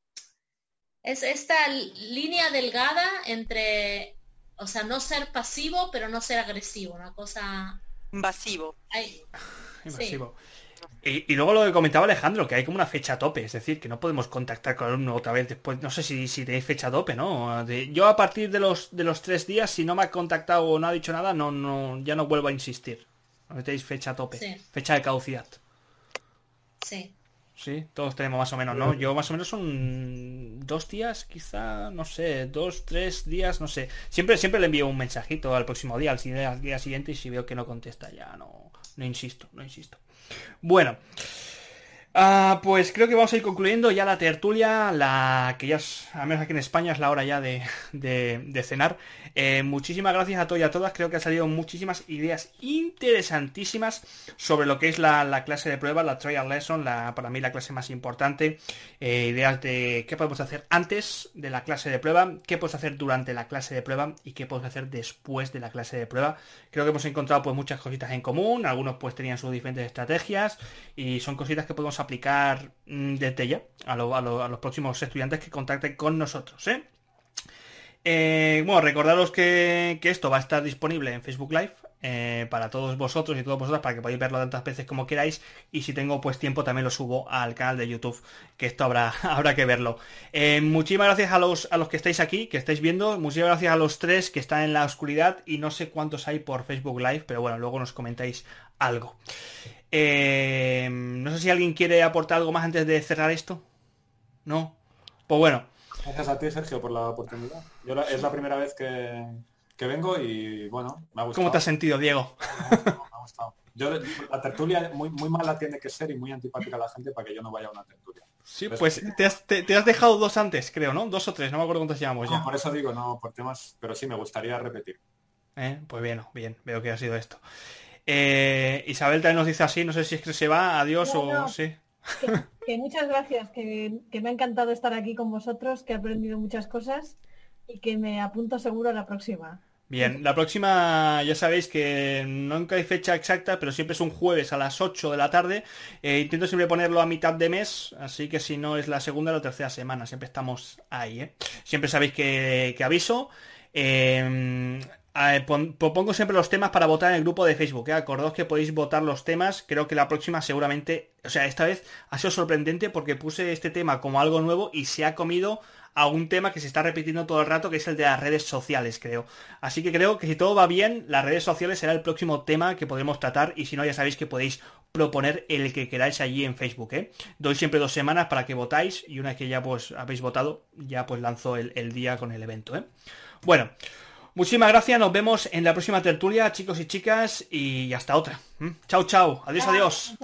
es esta línea delgada entre, o sea, no ser pasivo, pero no ser agresivo, una cosa... Invasivo. Invasivo. Y, luego lo que comentaba Alejandro, que hay como una fecha tope, es decir, que no podemos contactar con el alumno otra vez después, no sé si, si tenéis fecha tope, ¿no? yo a partir de los, de los tres días, si no me ha contactado o no ha dicho nada, no, no, ya no vuelvo a insistir. No tenéis fecha tope, fecha de caducidad. Sí. Sí, todos tenemos más o menos, ¿no? Yo más o menos son dos días, quizá, no sé, dos, tres días, no sé. Siempre, siempre le envío un mensajito al próximo día, al, día siguiente, y si veo que no contesta ya, no, no insisto, no insisto. Bueno, Ah, pues creo que vamos a ir concluyendo ya la tertulia, la que ya es, al menos aquí en España es la hora ya de, de, cenar. Eh, muchísimas gracias a todos y a todas, creo que han salido muchísimas ideas interesantísimas sobre lo que es la, clase de prueba, la trial lesson, para mí la clase más importante, eh, ideas de qué podemos hacer antes de la clase de prueba, qué podemos hacer durante la clase de prueba y qué podemos hacer después de la clase de prueba. Creo que hemos encontrado pues muchas cositas en común, algunos pues tenían sus diferentes estrategias y son cositas que podemos aplicar mm, desde ya a, los próximos estudiantes que contacten con nosotros. ¿eh? Eh, bueno, recordaros que, esto va a estar disponible en Facebook Live eh, para todos vosotros y todas vosotras para que podáis verlo tantas veces como queráis y si tengo pues tiempo también lo subo al canal de YouTube que esto habrá, habrá que verlo. muchísimas gracias a los, a los que estáis aquí, que estáis viendo, muchísimas gracias a los tres que están en la oscuridad y no sé cuántos hay por Facebook Live, pero bueno, luego nos comentáis algo. Eh, no sé si alguien quiere aportar algo más antes de cerrar esto. ¿No? Pues bueno. Gracias a ti, Sergio, por la oportunidad. es la primera vez que, vengo y bueno, me ha gustado. ¿Cómo te has sentido, Diego? Me ha gustado. Yo, la tertulia muy, muy mala tiene que ser y muy antipática a la gente para que yo no vaya a una tertulia. Sí, pues te has, te, has, dejado dos antes, creo, ¿no? Dos o tres, no me acuerdo cuántos llevamos ya. Por eso digo, no, por temas, pero sí me gustaría repetir. Eh, pues bien, bien, veo que ha sido esto. Eh, Isabel también nos dice así, no sé si es que se va, adiós o sí. Que, muchas gracias, que, me ha encantado estar aquí con vosotros, que he aprendido muchas cosas y que me apunto seguro a la próxima. Bien, la próxima ya sabéis que nunca hay fecha exacta, pero siempre es un jueves a las 8 de la tarde. Eh, intento siempre ponerlo a mitad de mes, así que si no es la segunda o la tercera semana, siempre estamos ahí. ¿eh? Siempre sabéis que, que aviso. Eh, propongo siempre los temas para votar en el grupo de Facebook. ¿eh? Acordaos que podéis votar los temas. Creo que la próxima seguramente, o sea, esta vez ha sido sorprendente porque puse este tema como algo nuevo y se ha comido a un tema que se está repitiendo todo el rato, que es el de las redes sociales, creo. Así que creo que si todo va bien, las redes sociales será el próximo tema que podremos tratar y si no, ya sabéis que podéis proponer el que queráis allí en Facebook. ¿eh? Doy siempre dos semanas para que votáis y una vez que ya pues habéis votado, ya pues lanzo el, el día con el evento. ¿eh? Bueno. Muchísimas gracias, nos vemos en la próxima tertulia, chicos y chicas, y hasta otra. ¿Mm? Chao, chao. Adiós, adiós.